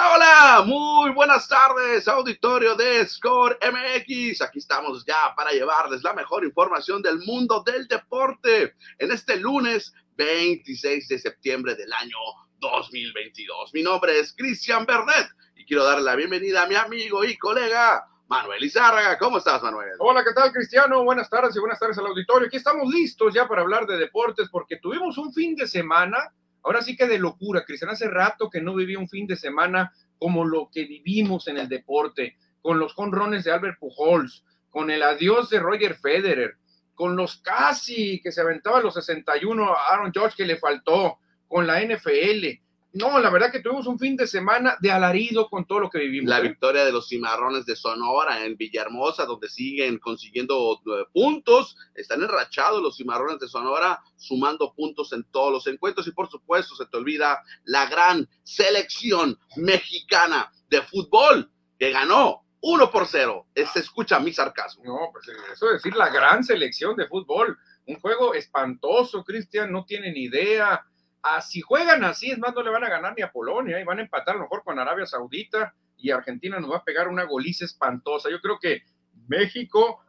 Hola, muy buenas tardes, auditorio de Score MX. Aquí estamos ya para llevarles la mejor información del mundo del deporte en este lunes 26 de septiembre del año 2022. Mi nombre es Cristian Bernet y quiero darle la bienvenida a mi amigo y colega Manuel Izárraga. ¿Cómo estás, Manuel? Hola, ¿qué tal, Cristiano? Buenas tardes y buenas tardes al auditorio. Aquí estamos listos ya para hablar de deportes porque tuvimos un fin de semana, ahora sí que de locura, Cristian. Hace rato que no vivía un fin de semana como lo que vivimos en el deporte, con los jonrones de Albert Pujols, con el adiós de Roger Federer, con los casi que se aventaba los 61 a Aaron George que le faltó, con la NFL. No, la verdad que tuvimos un fin de semana de alarido con todo lo que vivimos. La ¿eh? victoria de los cimarrones de Sonora en Villahermosa, donde siguen consiguiendo eh, puntos. Están enrachados los cimarrones de Sonora, sumando puntos en todos los encuentros. Y por supuesto, se te olvida la gran selección mexicana de fútbol que ganó 1 por 0. Se escucha mi sarcasmo. No, pues eso es decir, la gran selección de fútbol. Un juego espantoso, Cristian, no tienen idea. Ah, si juegan así, es más, no le van a ganar ni a Polonia y van a empatar a lo mejor con Arabia Saudita y Argentina nos va a pegar una goliza espantosa. Yo creo que México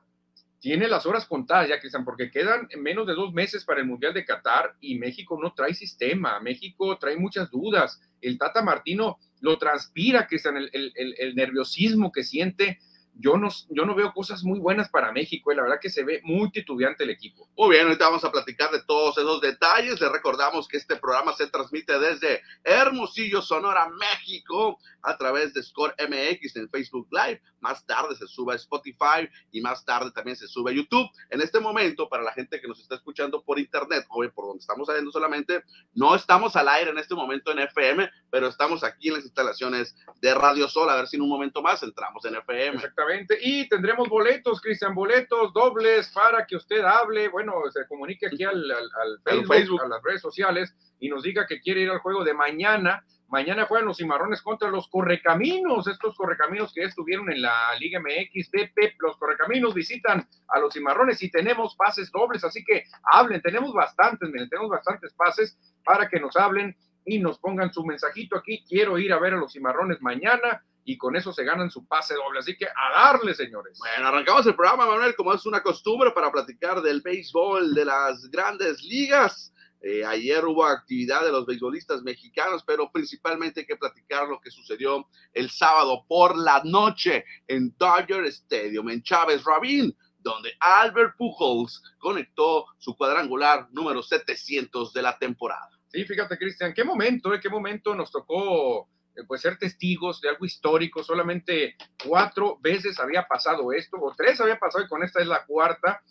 tiene las horas contadas ya, Cristian, porque quedan menos de dos meses para el Mundial de Qatar y México no trae sistema. México trae muchas dudas. El Tata Martino lo transpira, Cristian, el, el nerviosismo que siente yo no, yo no veo cosas muy buenas para México, y la verdad que se ve muy titubeante el equipo. Muy bien, ahorita vamos a platicar de todos esos detalles. Les recordamos que este programa se transmite desde Hermosillo, Sonora, México, a través de Score MX en Facebook Live. Más tarde se sube a Spotify y más tarde también se sube a YouTube. En este momento, para la gente que nos está escuchando por internet o por donde estamos saliendo solamente, no estamos al aire en este momento en FM, pero estamos aquí en las instalaciones de Radio Sol. A ver si en un momento más entramos en FM. Exactamente. Y tendremos boletos, Cristian, boletos dobles para que usted hable, bueno, se comunique aquí al, al, al Facebook, Facebook, a las redes sociales y nos diga que quiere ir al juego de mañana. Mañana juegan los cimarrones contra los correcaminos, estos correcaminos que estuvieron en la Liga MX, Pepe, los correcaminos visitan a los cimarrones y tenemos pases dobles, así que hablen, tenemos bastantes, miren, tenemos bastantes pases para que nos hablen y nos pongan su mensajito aquí, quiero ir a ver a los cimarrones mañana, y con eso se ganan su pase doble. Así que a darle, señores. Bueno, arrancamos el programa, Manuel, como es una costumbre para platicar del béisbol de las grandes ligas. Eh, ayer hubo actividad de los beisbolistas mexicanos, pero principalmente hay que platicar lo que sucedió el sábado por la noche en Dodger Stadium, en Chávez Rabín, donde Albert Pujols conectó su cuadrangular número 700 de la temporada. Sí, fíjate, Cristian, qué momento, ¿eh? qué momento nos tocó pues ser testigos de algo histórico. Solamente cuatro veces había pasado esto, o tres había pasado, y con esta es la cuarta.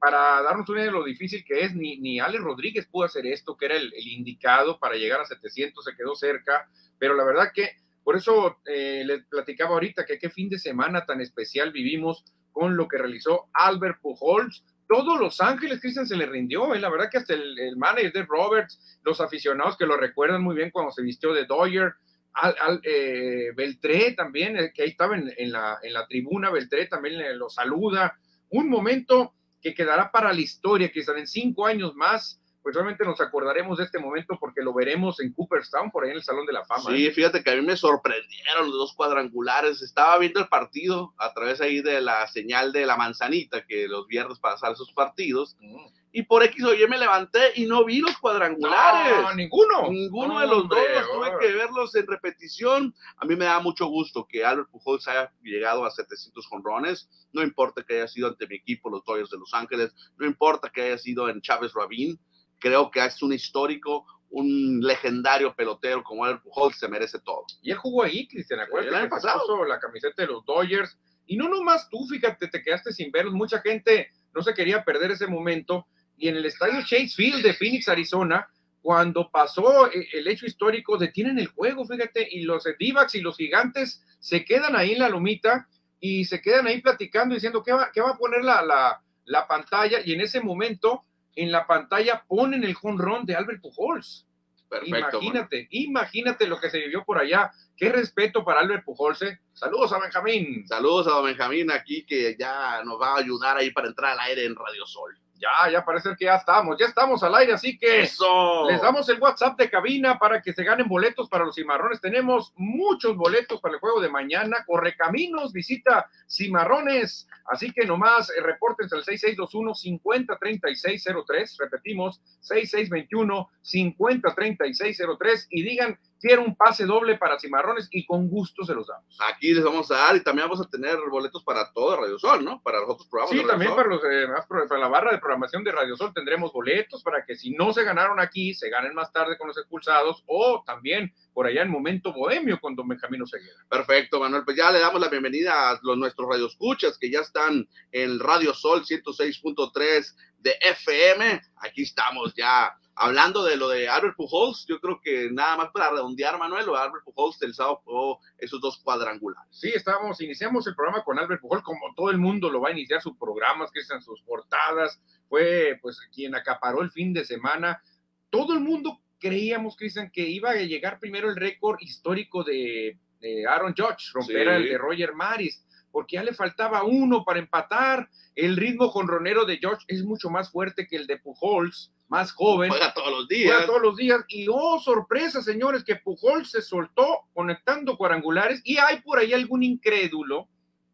Para darnos una idea de lo difícil que es, ni, ni Alex Rodríguez pudo hacer esto, que era el, indicado para llegar a 700, se quedó cerca, pero la verdad que por eso eh, les platicaba ahorita que qué fin de semana tan especial vivimos con lo que realizó Albert Pujols. Todos Los Ángeles, Cristian, se le rindió, eh, la verdad que hasta el, el manager de Roberts, los aficionados que lo recuerdan muy bien cuando se vistió de Dodger, al, al eh, Beltré también, eh, que ahí estaba en, en, la, en la tribuna, Beltré también eh, lo saluda. Un momento que quedará para la historia, que en cinco años más, pues realmente nos acordaremos de este momento porque lo veremos en Cooperstown, por ahí en el Salón de la Fama. Sí, fíjate que a mí me sorprendieron los dos cuadrangulares. Estaba viendo el partido a través ahí de la señal de la manzanita, que los viernes pasan sus partidos. Mm y por X o Y me levanté y no vi los cuadrangulares. No, ninguno. Ninguno no, de los hombre, dos, tuve que verlos en repetición. A mí me da mucho gusto que Albert Pujols haya llegado a 700 jonrones. No importa que haya sido ante mi equipo, los Dodgers de Los Ángeles. No importa que haya sido en Chávez Rabín. Creo que es un histórico, un legendario pelotero como Albert Pujols se merece todo. Y él jugó ahí, Cristian, acuérdate. El año pasado. La camiseta de los Dodgers. Y no nomás tú, fíjate, te quedaste sin verlos. Mucha gente no se quería perder ese momento y en el estadio Chase Field de Phoenix, Arizona, cuando pasó el hecho histórico, detienen el juego, fíjate, y los d y los gigantes se quedan ahí en la lomita y se quedan ahí platicando diciendo qué va, qué va a poner la, la, la, pantalla, y en ese momento en la pantalla ponen el jonrón de Albert Pujols. Perfecto, imagínate, bueno. imagínate lo que se vivió por allá. Qué respeto para Albert Pujols. ¿eh? Saludos a Benjamín. Saludos a Benjamín aquí que ya nos va a ayudar ahí para entrar al aire en Radio Sol. Ya, ya parece que ya estamos, ya estamos al aire, así que Eso. les damos el WhatsApp de cabina para que se ganen boletos para los cimarrones. Tenemos muchos boletos para el juego de mañana. Correcaminos, visita cimarrones. Así que nomás eh, repórtense al 6621-503603. Repetimos, 6621-503603 y digan quiero un pase doble para cimarrones y con gusto se los damos. Aquí les vamos a dar y también vamos a tener boletos para todo Radio Sol, ¿no? Para los otros programas. Sí, de también para, los, eh, para la barra de programación de Radio Sol tendremos boletos para que si no se ganaron aquí, se ganen más tarde con los expulsados o también por allá en Momento Bohemio con Don Benjamín Oseguera. Perfecto, Manuel. Pues ya le damos la bienvenida a los nuestros radioescuchas que ya están en Radio Sol 106.3 de FM. Aquí estamos ya hablando de lo de Albert Pujols. Yo creo que nada más para redondear, Manuel, lo de Albert Pujols el sábado esos dos cuadrangulares. Sí, estábamos, iniciamos el programa con Albert Pujol, como todo el mundo lo va a iniciar sus programas, que están sus portadas, fue pues quien acaparó el fin de semana. Todo el mundo creíamos, Cristian, que iba a llegar primero el récord histórico de, de Aaron Judge, romper Sí. el de Roger Maris, porque ya le faltaba uno para empatar. El ritmo jonronero de George es mucho más fuerte que el de Pujols, más joven. Juega todos los Juega días. todos los días. Y oh, sorpresa, señores, que Pujol se soltó conectando cuadrangulares. Y hay por ahí algún incrédulo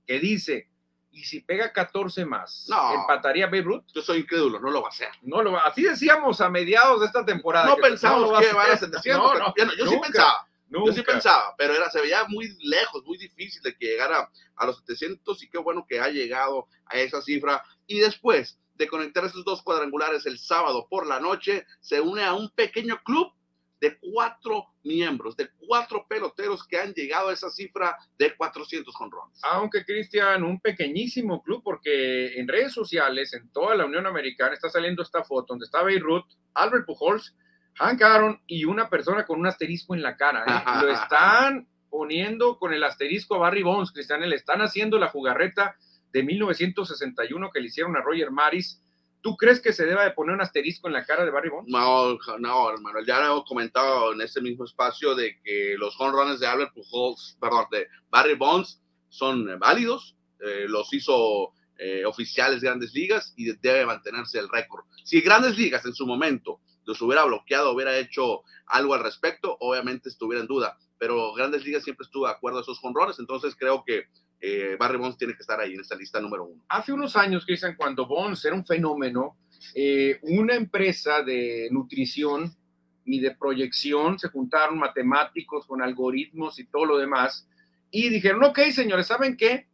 que dice: ¿y si pega 14 más? No. ¿Empataría Babe Ruth? Yo soy incrédulo, no lo va a hacer. No lo va. Así decíamos a mediados de esta temporada. No que pensamos va que van a ser 700. No, no, yo, sí nunca, pensaba. Yo sí nunca. pensaba, pero era, se veía muy lejos, muy difícil de que llegara a los 700 y qué bueno que ha llegado a esa cifra. Y después de conectar esos dos cuadrangulares el sábado por la noche, se une a un pequeño club de cuatro miembros, de cuatro peloteros que han llegado a esa cifra de 400 jonrones. Aunque Cristian, un pequeñísimo club, porque en redes sociales, en toda la Unión Americana, está saliendo esta foto donde está Beirut, Albert Pujols, Hank Aaron y una persona con un asterisco en la cara. ¿eh? Lo están poniendo con el asterisco a Barry Bonds, Cristian, le están haciendo la jugarreta de 1961 que le hicieron a Roger Maris. ¿Tú crees que se deba de poner un asterisco en la cara de Barry Bonds? No, no, hermano, ya hemos comentado en este mismo espacio de que los jonrones de Albert Pujols, perdón, de Barry Bonds son válidos, eh, los hizo eh, oficiales de Grandes Ligas y debe mantenerse el récord. Si Grandes Ligas en su momento los hubiera bloqueado, hubiera hecho algo al respecto, obviamente estuviera en duda, pero Grandes Ligas siempre estuvo de acuerdo a esos jonrones, entonces creo que eh, Barry Bonds tiene que estar ahí en esta lista número uno. Hace unos años, Cristian, cuando Bonds era un fenómeno, eh, una empresa de nutrición y de proyección se juntaron matemáticos con algoritmos y todo lo demás y dijeron, ok, señores, ¿saben qué?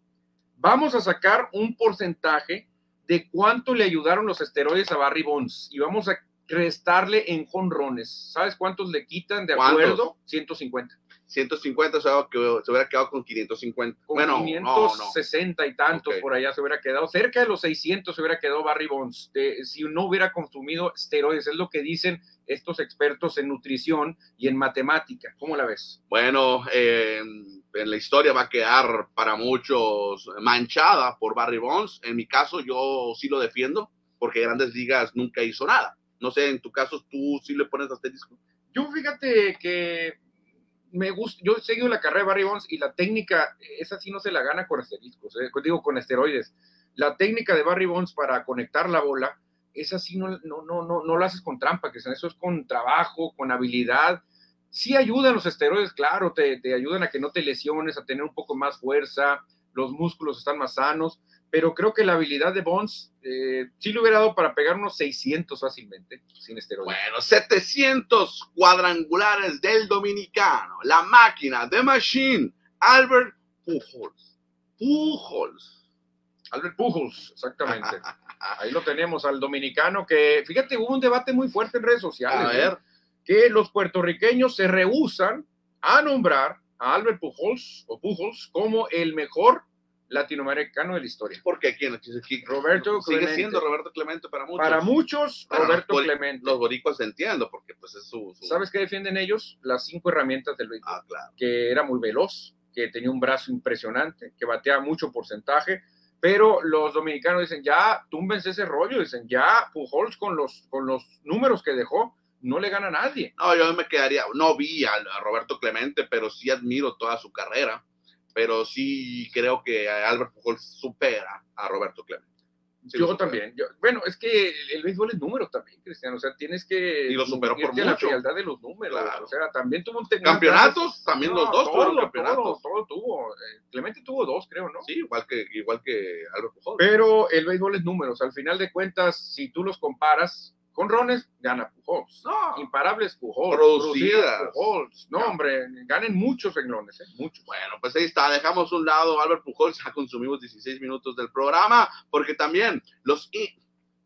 Vamos a sacar un porcentaje de cuánto le ayudaron los esteroides a Barry Bonds y vamos a restarle en jonrones. ¿Sabes cuántos le quitan de ¿Cuántos? acuerdo? 150. 150 o sea, que se hubiera quedado con 550. Con bueno, no, no. 560 y tantos por allá se hubiera quedado. Cerca de los 600 se hubiera quedado Barry Bonds de- si no hubiera consumido esteroides. Es lo que dicen estos expertos en nutrición y en matemática. ¿Cómo la ves? Bueno, eh, en la historia va a quedar para muchos manchada por Barry Bonds. En mi caso, yo sí lo defiendo porque Grandes Ligas nunca hizo nada. No sé, en tu caso, tú sí le pones asterisco. Yo fíjate que me gusta, yo he seguido la carrera de Barry Bonds y la técnica, esa sí no se la gana con asteriscos, eh, digo con esteroides. La técnica de Barry Bonds para conectar la bola, esa sí no, no, no, no, no lo haces con trampa, que eso es con trabajo, con habilidad. Sí ayudan los esteroides, claro, te, te ayudan a que no te lesiones, a tener un poco más fuerza, los músculos están más sanos, pero creo que la habilidad de Bonds eh, sí le hubiera dado para pegar unos 600 fácilmente, sin esteroides. Bueno, 700 cuadrangulares del dominicano. La máquina, The Machine, Albert Pujols. Pujols. Albert Pujols, exactamente. Ahí lo tenemos al dominicano que, fíjate, hubo un debate muy fuerte en redes sociales. A ¿eh? ver, Que los puertorriqueños se rehusan a nombrar a Albert Pujols o Pujols como el mejor latinoamericano de la historia. ¿por qué? ¿Quién? ¿Quién? Roberto Sigue Clemente. siendo Roberto Clemente para muchos. Para muchos, Roberto los Clemente. Los boricuas entiendo, porque pues es su... su- ¿Sabes qué defienden ellos? Las cinco herramientas del béisbol. Ah, claro. que era muy veloz, que tenía un brazo impresionante, que bateaba mucho porcentaje, pero los dominicanos dicen, ya, túmbense ese rollo, dicen, ya, Pujols con los, con los números que dejó, no le gana a nadie. No, yo me quedaría, no vi a, a Roberto Clemente, pero sí admiro toda su carrera, pero sí creo que Albert Pujols supera a Roberto Clemente. Sí, yo también. yo- bueno, es que el béisbol es números también, Cristiano. O sea, tienes que. Y lo superó por a la mucho. frialdad de los números. Claro. O sea, también tuvo un Campeonatos, también los dos todo, todo, campeonatos. Todo, tuvo. Eh, Clemente tuvo dos, creo, ¿no? Sí, igual que, igual que Albert Pujols. Pero el béisbol es números. Al final de cuentas, si tú los comparas con Rones, gana Pujols. No, Imparables Pujols. Producidas. Pujols. No, hombre, ganen muchos renglones, ¿eh? Muchos. Bueno, pues ahí está, dejamos un lado Albert Pujols, ya consumimos 16 minutos del programa, porque también los,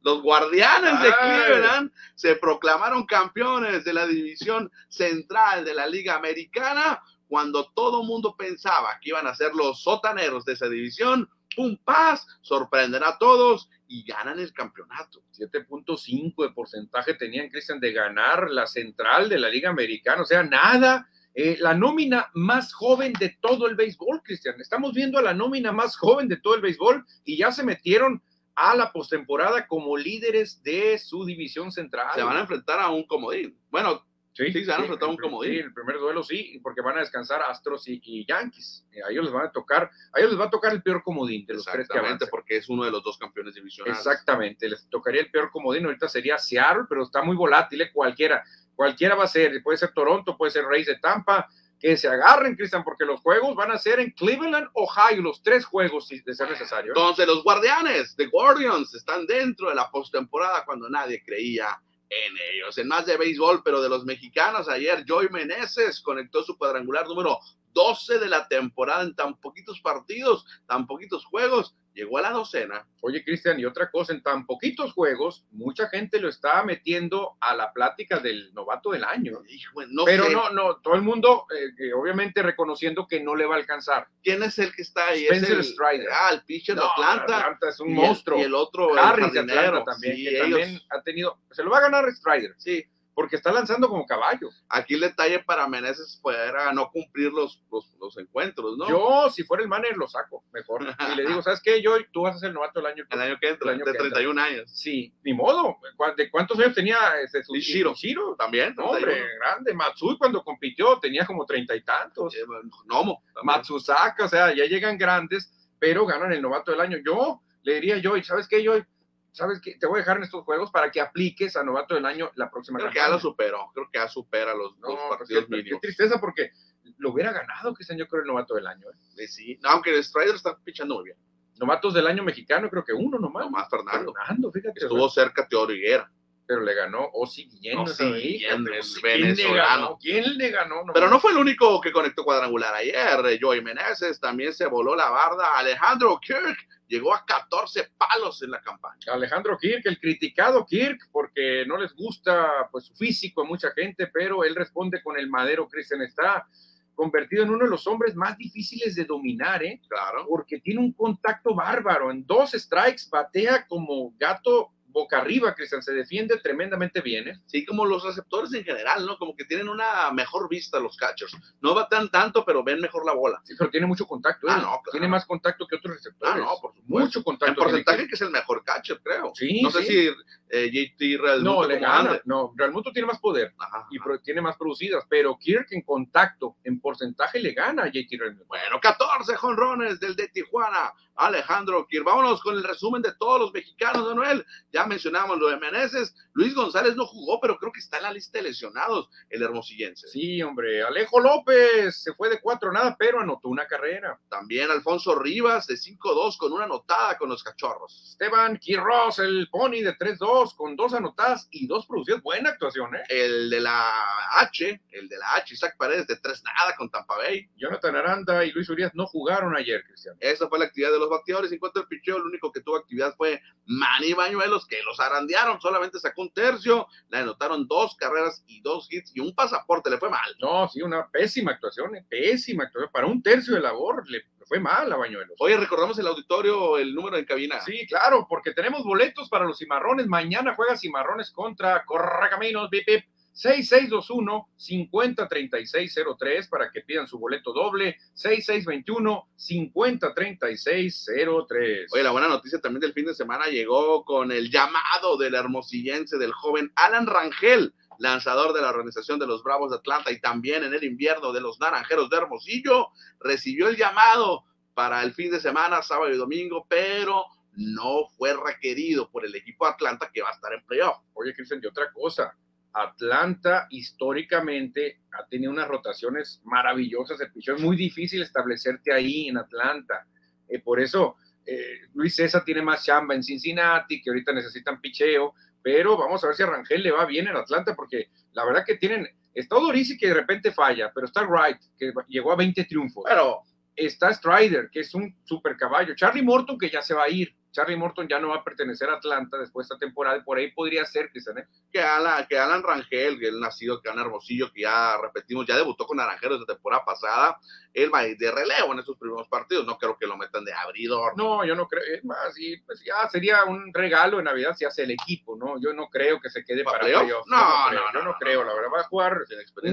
los guardianes de. Cleveland se proclamaron campeones de la división central de la Liga Americana, cuando todo mundo pensaba que iban a ser los sotaneros de esa división, un paz, sorprenden a todos y ganan el campeonato. 7.5 de porcentaje tenían, Cristian, de ganar la central de la Liga Americana. O sea, nada. Eh, la nómina más joven de todo el béisbol, Cristian. Estamos viendo a la nómina más joven de todo el béisbol y ya se metieron a la postemporada como líderes de su división central. Se van a enfrentar a un comodín. Bueno, Sí, Sí, se van a enfrentar un comodín. Sí, el primer duelo sí, porque van a descansar Astros y, y Yankees. Eh, A ellos les van a tocar, a ellos les va a tocar el peor comodín de los tres que exactamente, avancen. porque es uno de los dos campeones divisionales. Exactamente, les tocaría el peor comodín. Ahorita sería Seattle, pero está muy volátil, eh, cualquiera. Cualquiera va a ser, puede ser Toronto, puede ser Reyes de Tampa. Que se agarren, Cristian, porque los juegos van a ser en Cleveland, Ohio, los tres juegos, si de ser necesario. ¿eh? Entonces, los guardianes de Guardians están dentro de la postemporada cuando nadie creía en ellos. En más de béisbol, pero de los mexicanos, ayer Joey Meneses conectó su cuadrangular número 12 de la temporada en tan poquitos partidos, tan poquitos juegos. Llegó a la docena. Oye, Cristian, y otra cosa, en tan poquitos juegos, mucha gente lo está metiendo a la plática del novato del año. Hijo, no pero sé no, no, todo el mundo, eh, obviamente reconociendo que no le va a alcanzar. quién es el que está ahí. Spencer es el, Strider. Ah, el pitcher de Atlanta. Atlanta es un y el- monstruo. y el otro, el Harris de. Atlanta también, Sí, que ellos- también ha tenido, se lo va a ganar Strider, sí. Porque está lanzando como caballo. Aquí el detalle para Meneses fuera no cumplir los, los, los encuentros, ¿no? Yo, si fuera el manager, lo saco mejor. Y le digo, ¿sabes qué, Joy? Tú vas a ser el novato del año. el año que entra, El año de que entra. 31 años. Sí, ni modo. ¿Cu- ¿De cuántos años tenía ese Ishiro. Ishiro? También, No, hombre, 31. grande. Matsui cuando compitió tenía como treinta y tantos. Eh, bueno, Nomo. también. Matsusaka, o sea, ya llegan grandes, pero ganan el novato del año. Yo le diría, Joy, ¿sabes qué, Joy? ¿Sabes qué? Te voy a dejar en estos juegos para que apliques a novato del año la próxima Creo que ya lo superó. Creo que ya supera los, No, pues, partidos qué, qué mínimos. tristeza porque lo hubiera ganado, Cristian, yo creo, el novato del año. ¿eh? Sí. Aunque Strider está pichando muy bien. Novatos del año mexicano, creo que uno nomás. Nomás Fernando. Fernando, fíjate. Estuvo cerca Teodoro Higuera. pero le ganó Osi Guillén. Osi Guillén, el Osi, ¿quién le venezolano. ganó? ¿Quién le ganó? Pero no fue el único que conectó cuadrangular ayer. eh, Joey Meneses también se voló la barda. Alejandro Kirk llegó a 14 palos en la campaña. Alejandro Kirk, el criticado Kirk, porque no les gusta pues su físico a mucha gente, pero él responde con el madero, Cristian está convertido en uno de los hombres más difíciles de dominar, ¿eh? Claro. porque tiene un contacto bárbaro. En dos strikes batea como gato boca arriba, Cristian, se defiende tremendamente bien. ¿eh? Sí, como los receptores en general, ¿no? Como que tienen una mejor vista los catchers. No batean tanto, pero ven mejor la bola. Sí, pero tiene mucho contacto. Ah, ¿eh? no, claro. Tiene más contacto que otros receptores. Ah, no, por supuesto. Mucho En contacto. porcentaje tiene que es el mejor catcher, creo. Sí, no sé sí. si eh, JT Real No, le gana. No, Realmuto tiene más poder Ajá, y ajá. tiene más producidas, pero Kirk en contacto, en porcentaje, le gana a JT. Bueno, 14 jonrones del de Tijuana, Alejandro Kir. Vámonos con el resumen de todos los mexicanos, ¿no, Noel? Ya mencionamos lo de Meneses. Luis González no jugó, pero creo que está en la lista de lesionados, el hermosillense. Sí, hombre. Alejo López se fue de cuatro nada, pero anotó una carrera. También Alfonso Rivas de 5-2 con una anotada con los cachorros. Esteban Quiroz, el pony de 3-2, con dos anotadas y dos producidas. Buena actuación, ¿eh? El de la H, el de la H, Isaac Paredes de 3 nada con Tampa Bay. Jonathan Aranda y Luis Urias no jugaron ayer, Cristian. Esa fue la actividad de los bateadores. En cuanto al picheo, el único que tuvo actividad fue Manny Bañuelos, que los arandearon. Solamente sacó un tercio, le anotaron dos carreras y dos hits y un pasaporte. Le fue mal. No, sí, una pésima actuación, ¿eh? pésima actuación. Para un tercio de labor le fue mal a Bañuelos. Oye, recordamos el auditorio, el número en cabina. Sí, claro, porque tenemos boletos para los cimarrones. Mañana juega cimarrones contra Correcaminos, bip, bip. 6621-503603 para que pidan su boleto doble. 6621-503603. Oye, la buena noticia también del fin de semana llegó con el llamado del hermosillense del joven Alan Rangel, lanzador de la organización de los Bravos de Atlanta y también en el invierno de los Naranjeros de Hermosillo, recibió el llamado para el fin de semana, sábado y domingo, pero no fue requerido por el equipo de Atlanta que va a estar en playoff. Oye, Cristian, y otra cosa, Atlanta históricamente ha tenido unas rotaciones maravillosas de pichón, es muy difícil establecerte ahí en Atlanta. Eh, por eso eh, Luis César tiene más chamba en Cincinnati, que ahorita necesitan picheo, pero vamos a ver si a Rangel le va bien en Atlanta, porque la verdad que tienen, está Dorisi que de repente falla, pero está Wright, que llegó a 20 triunfos. Pero está Strider, que es un super caballo, Charlie Morton, que ya se va a ir, Charlie Morton ya no va a pertenecer a Atlanta después de esta temporada, y por ahí podría ser, Cristian. ¿eh? Que, Alan, que Alan Rangel, que el nacido que Alan Hermosillo, que ya repetimos, ya debutó con Naranjeros de temporada pasada, él va a ir de relevo en estos primeros partidos, no creo que lo metan de abridor. No, yo no creo, es más, y pues ya sería un regalo en Navidad si hace el equipo, ¿no? Yo no creo que se quede ¿Para para playoff? playoff. No, yo no, creo, no, yo no, no, creo, no. la verdad, va a jugar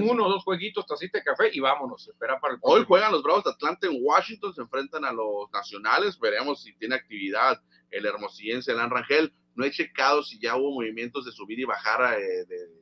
uno o dos jueguitos, tacita de café y vámonos, espera para el Hoy juegan los Bravos de Atlanta en Washington, se enfrentan a los nacionales, veremos si tiene actividad el hermosillense Alan Rangel. No he checado si ya hubo movimientos de subir y bajar eh, de,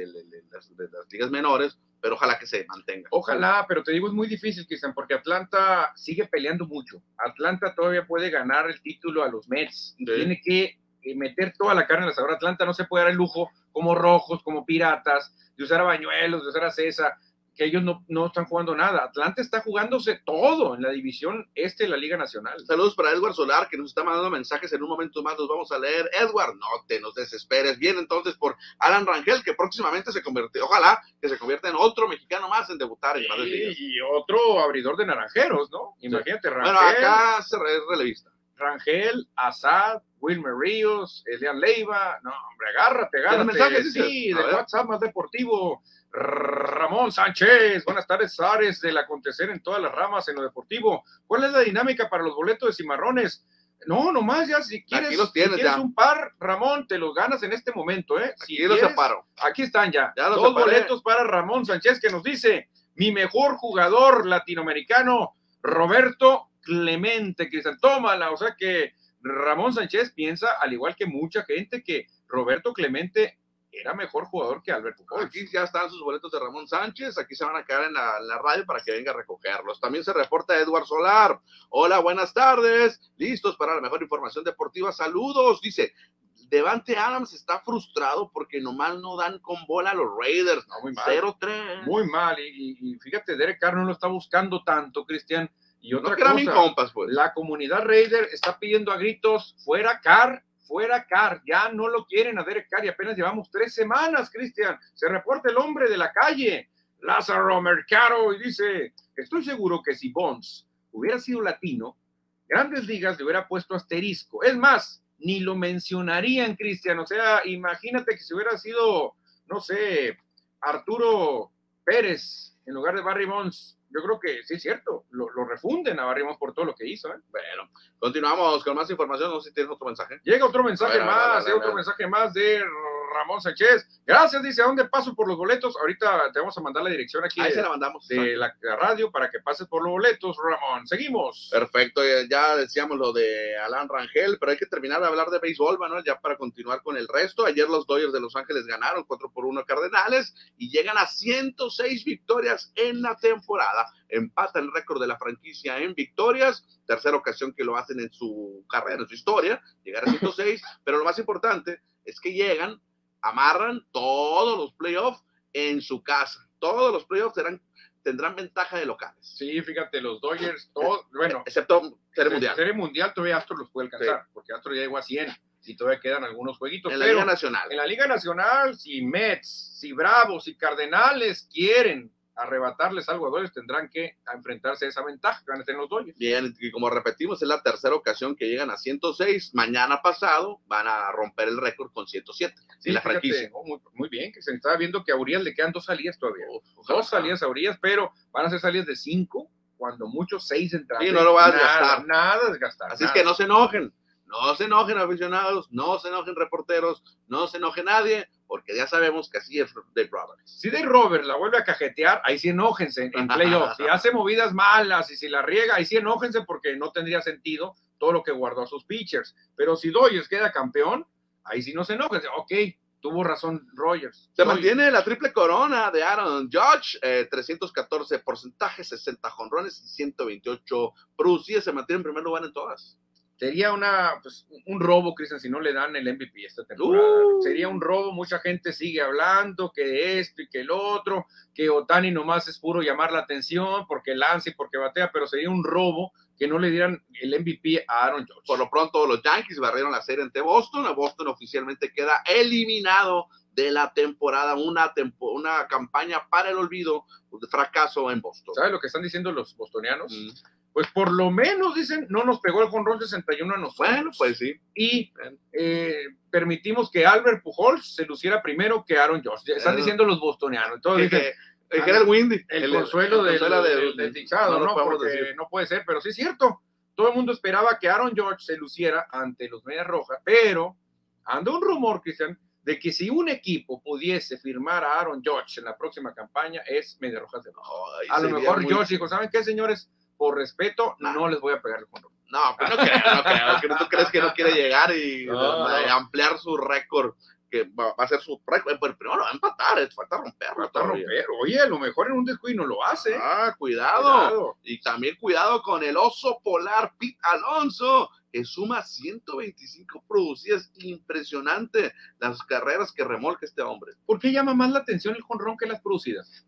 de- las, de las ligas menores, pero ojalá que se mantenga. Ojalá, pero te digo, es muy difícil, Cristian, porque Atlanta sigue peleando mucho. Atlanta todavía puede ganar el título a los Mets y Sí. tiene que eh, meter toda la carne en la asador. Atlanta no se puede dar el lujo, como Rojos, como Piratas, de usar a Bañuelos, de usar a César, que ellos no, no están jugando nada. Atlanta está jugándose todo en la división este de la Liga Nacional. Saludos para Edward Solar, que nos está mandando mensajes en un momento más, los vamos a leer. Edward, no te nos desesperes. Bien, entonces, por Alan Rangel, que próximamente se convierte, ojalá que se convierta en otro mexicano más en debutar en. Y, otro abridor de naranjeros, ¿no? Imagínate, Rangel. Bueno, acá es relevista. Rangel, Azad, Wilmer Ríos, Elian Leiva. No, hombre, agárrate, agárrate. mensajes, sí, A de ver. WhatsApp más deportivo. Ramón Sánchez, buenas tardes, Ares, del acontecer en todas las ramas en lo deportivo. ¿Cuál es la dinámica para los boletos de cimarrones? No, nomás ya, si quieres, los tienes si quieres ya. un par, Ramón, te los ganas en este momento, ¿eh? Si Aquí los quieres, separo. Aquí están ya. Ya los Dos separé. boletos para Ramón Sánchez que nos dice, mi mejor jugador latinoamericano, Roberto Clemente, Cristian, tómala. O sea que Ramón Sánchez piensa, al igual que mucha gente, que Roberto Clemente era mejor jugador que Alberto Pujols. Aquí ya están sus boletos de Ramón Sánchez. Aquí se van a quedar en la, en la radio para que venga a recogerlos. También se reporta Edward Solar. Hola, buenas tardes. Listos para la mejor información deportiva. Saludos. Dice, Devante Adams está frustrado porque nomás no dan con bola a los Raiders. No, muy mal. 0-3. Muy mal. Y, y- y fíjate, Derek Carr no lo está buscando tanto, Cristian. Y otra bien compas, pues. la comunidad Raider está pidiendo a gritos, fuera Carr, fuera Carr, ya no lo quieren a Derek Carr y apenas llevamos tres semanas, Cristian. Se reporta el hombre de la calle, Lázaro Mercado, y dice, estoy seguro que si Bonds hubiera sido latino, Grandes Ligas le hubiera puesto asterisco. Es más, ni lo mencionarían, Cristian. O sea, imagínate que si hubiera sido, no sé, Arturo Pérez en lugar de Barry Bonds. Yo creo que sí es cierto, lo, lo refunden a por todo lo que hizo. ¿eh? Bueno, continuamos con más información. No sé si tienes otro mensaje. Llega otro mensaje ver, ver, más, ver, llega a otro mensaje más de Ramón Sánchez. Gracias, dice, ¿a dónde paso por los boletos? Ahorita te vamos a mandar la dirección aquí Ahí de, se la mandamos. de la, la radio para que pases por los boletos, Ramón. Seguimos. Perfecto, ya decíamos lo de Alan Rangel, pero hay que terminar de hablar de béisbol, Manuel, ya para continuar con el resto. Ayer los Dodgers de Los Ángeles ganaron 4 por 1 a Cardenales y llegan a 106 victorias en la temporada. Empata el récord de la franquicia en victorias, tercera ocasión que lo hacen en su carrera, en su historia, llegar a 106, pero lo más importante es que llegan, amarran todos los playoffs en su casa. Todos los playoffs serán, tendrán ventaja de locales, Sí, fíjate, los Dodgers, todo, bueno, excepto Serie Mundial. Serie Mundial todavía Astros los puede alcanzar, porque Astros ya llegó a 100 y todavía quedan algunos jueguitos. En la Liga Nacional. en la Liga Nacional, si Mets, si Bravos, si Cardenales quieren arrebatarles algo a Dodgers, tendrán que enfrentarse a esa ventaja que van a tener los Dodgers. Bien, y como repetimos, es la tercera ocasión que llegan a 106. Mañana pasado van a romper el récord con 107. Sí, la fíjate, franquicia. oh, muy, muy bien, que se estaba viendo que a Urias le quedan dos salidas todavía. Ojalá. Dos salidas a Urias, pero van a ser salidas de cinco, cuando muchos seis entradas. Sí, no lo vas a desgastar. Nada desgastar. Así es que no se enojen. No se enojen aficionados, no se enojen reporteros, no se enoje nadie, porque ya sabemos que así es Dave Roberts. Si Dave Robert la vuelve a cajetear, ahí sí enójense en, en playoffs. Si hace movidas malas y si la riega, ahí sí enójense porque no tendría sentido todo lo que guardó a sus pitchers. Pero si Dodgers queda campeón, ahí sí no se enojen. Ok, tuvo razón Rogers. Se mantiene la triple corona de Aaron Judge, eh, 314 porcentaje, 60 jonrones y 128 producidas. Se mantiene en primer lugar en todas. Sería una, pues, un robo, Cristian, si no le dan el MVP esta temporada. Uh. Sería un robo, mucha gente sigue hablando que esto y que el otro, que Otani nomás es puro llamar la atención porque lanza y porque batea, pero sería un robo que no le dieran el MVP a Aaron George. Por lo pronto, los Yankees barrieron la serie ante Boston. Boston oficialmente queda eliminado de la temporada, una, tempo, una campaña para el olvido, de fracaso en Boston. ¿Sabes lo que están diciendo los bostonianos? Mm. Pues por lo menos dicen, no nos pegó el jonrón 61 a nosotros. Bueno, pues sí. y eh, permitimos que Albert Pujols se luciera primero que Aaron George. Están Eh, diciendo los bostonianos. Que, Entonces, que- que era el Windy. el, consuelo del, consuelo del, del tixado, lo ¿no? decir. no puede ser, pero sí es cierto. Todo el mundo esperaba que Aaron George se luciera ante los Medias Rojas, pero anda un rumor, Cristian, de que si un equipo pudiese firmar a Aaron George en la próxima campaña es Medias Rojas de. Ay, A lo mejor muy- George dijo, ¿saben qué, señores? Por respeto, no les voy a pegar el jonrón. No, pues no creo, no creo. Que ¿Tú crees que no quiere llegar y No, ampliar su récord? Que va, a ser su récord. Pero primero lo va a empatar, falta romperlo. Todavía. romper. Oye, a lo mejor en un descuido no lo hace. Ah, cuidado. Cuidado. Y también cuidado con el oso polar Pete Alonso, que suma 125 producidas. Impresionante las carreras que remolca este hombre. ¿Por qué llama más la atención el jonrón que las producidas?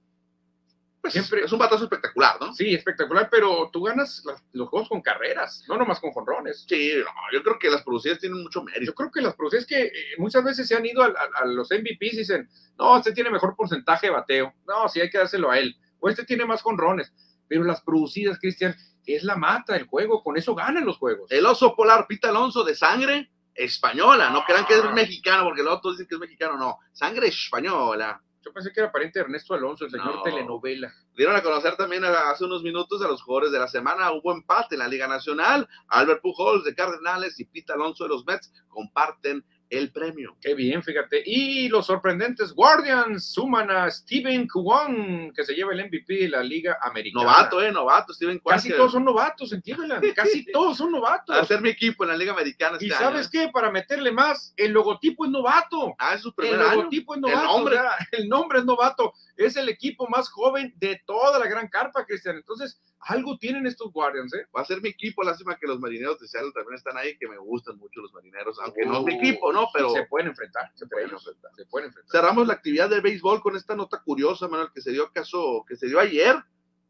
Pues Siempre- es un batazo espectacular, ¿no? Sí, espectacular, pero tú ganas las- los juegos con carreras, no nomás con jonrones. Sí, no, yo creo que las producidas tienen mucho Yo mérito. creo que las producidas que eh, muchas veces se han ido al- a, los MVPs y dicen, no, este tiene mejor porcentaje de bateo, no, sí hay que dárselo a él, o este tiene más jonrones, pero las producidas, Cristian, es la mata del juego, con eso ganan los juegos. El oso polar Pete Alonso de sangre española. No crean que es Ah. mexicano, porque los otros dicen que es mexicano. No, sangre española. Pensé que era pariente de Ernesto Alonso, el señor No. telenovela. Dieron a conocer también hace unos minutos a los jugadores de la semana. Hubo empate en la Liga Nacional. Albert Pujols de Cardenales y Pete Alonso de los Mets comparten el premio. Qué bien, fíjate. Y los sorprendentes Guardians suman a Steven Kwan, que se lleva el MVP de la Liga Americana. Novato, eh, novato, Steven Kwan, Casi que todos son novatos en Cleveland, casi todos son Va a novatos. ser mi equipo en la Liga Americana este Y año. sabes qué, para meterle más, el logotipo es novato. Ah, es su El primer año. logotipo es novato. El nombre. o sea, el nombre es novato. Es el equipo más joven de toda la gran carpa, Cristian. Entonces, algo tienen estos Guardians, ¿eh? Va a ser mi equipo. Lástima que los marineros de Seattle también están ahí, que me gustan mucho los marineros. Aunque no es mi Uh, equipo, ¿no? Pero Se pueden enfrentar. Se pueden enfrentar. Se pueden enfrentar. cerramos la actividad del béisbol con esta nota curiosa, Manuel, que se dio caso, que se dio ayer,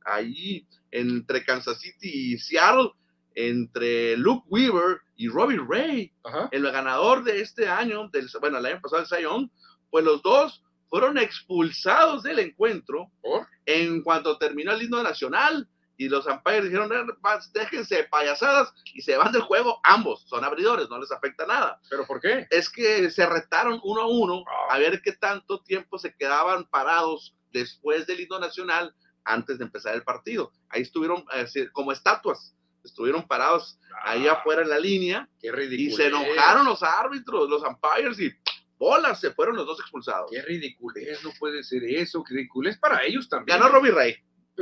ahí entre Kansas City y Seattle, entre Luke Weaver y Robbie Ray, Ajá. el ganador de este año, del, bueno, el año pasado el Young, pues los dos fueron expulsados del encuentro ¿Por? en cuanto terminó el himno nacional y los umpires dijeron, "Eh, vas, déjense payasadas y se van del juego ambos, son abridores, no les afecta nada ¿Pero por qué? es que se retaron uno a uno Ah. a ver qué tanto tiempo se quedaban parados después del himno nacional antes de empezar el partido. Ahí estuvieron eh, como estatuas, estuvieron parados ahí Ah, afuera en la línea Qué y se enojaron los árbitros, los umpires y bolas, se fueron los dos expulsados. Qué ridiculez, no puede ser eso, ridiculez para ellos también. Ganó Robbie Ray.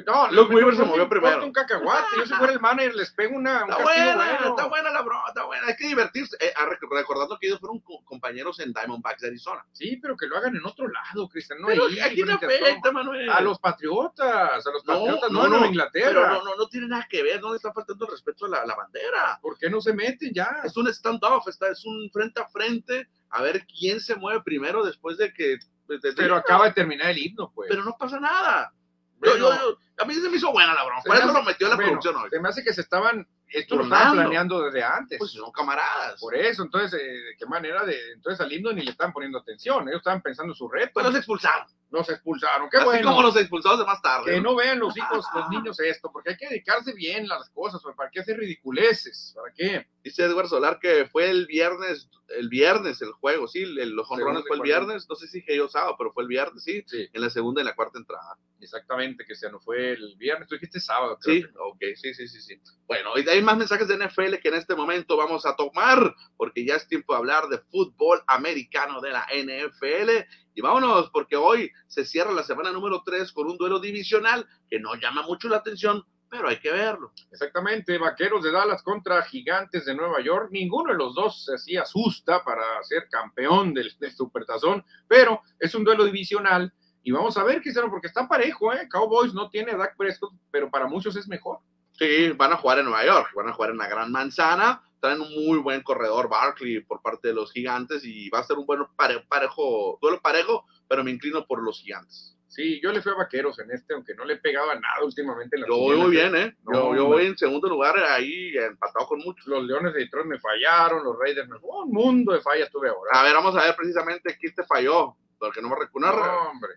No, Luke no, Weaver se movió primero. un cacahuate. Yo si fuera el manager les pego una, un Está buena, bueno. está buena la broma, está buena. Hay que divertirse. Eh, ah, rec- recordando que ellos fueron co- compañeros en Diamondbacks de Arizona. Sí, pero que lo hagan en otro lado, Cristian. No Pero ahí, aquí no afecta, Manuel. A los patriotas, a los patriotas, no, no, en Inglaterra. Pero no, no, no tiene nada que ver, no le está faltando el respeto a la, bandera. ¿Por qué no se meten ya? Es un stand-off, es un frente a frente, a ver quién se mueve primero después de que... de- de- Pero acaba de terminar el himno, pues. pero no pasa nada. Yo- Bueno. yo- yo- a mí se me hizo buena la broma, Se por eso hace- lo metió en la bueno, producción hoy. Se me hace que se estaban, esto lo estaban planeando desde antes. Pues son camaradas. Por eso, entonces, eh, ¿de qué manera? de Entonces al himno ni le estaban poniendo atención. Ellos estaban pensando en su reto. Pero los expulsaron. Los expulsaron. Qué Así bueno. como los expulsados de más tarde. Que ¿no? no vean los hijos, los niños esto, porque hay que dedicarse bien a las cosas, ¿para qué hacer ridiculeces? ¿Para qué? Dice Edward Solar que fue el viernes, el viernes el juego, sí, el- los Segundo fue el viernes, no sé si que yo sábado, pero fue el viernes, sí, Sí, en la segunda y la cuarta entrada. exactamente, que se no fue el viernes, tú dijiste sábado. creo Sí, que- ok, sí, sí, sí, sí. Bueno, y hay más mensajes de NFL que en este momento vamos a tomar, porque ya es tiempo de hablar de fútbol americano de la NFL. Y vámonos, porque hoy se cierra la semana número 3 con un duelo divisional que no llama mucho la atención, pero hay que verlo. Exactamente, Vaqueros de Dallas contra Gigantes de Nueva York. Ninguno de los dos se así asusta para ser campeón del, del Supertazón, pero es un duelo divisional. Y vamos a ver, Cristiano, porque está parejo, ¿eh? Cowboys no tiene a Dak Prescott, pero para muchos es mejor. Sí, van a jugar en Nueva York, van a jugar en la Gran Manzana. Traen un muy buen corredor Barkley por parte de los gigantes y va a ser un buen parejo, duelo parejo, pero me inclino por los gigantes. Sí, yo le fui a Vaqueros en este, aunque no le pegaba nada últimamente. En la yo voy muy bien, ¿eh? yo, yo voy en segundo lugar ahí, empatado con muchos. Los Leones de Detroit me fallaron, los Raiders me... Un mundo de fallas tuve ahora. A ver, vamos a ver precisamente quién te falló porque no me recuerdo.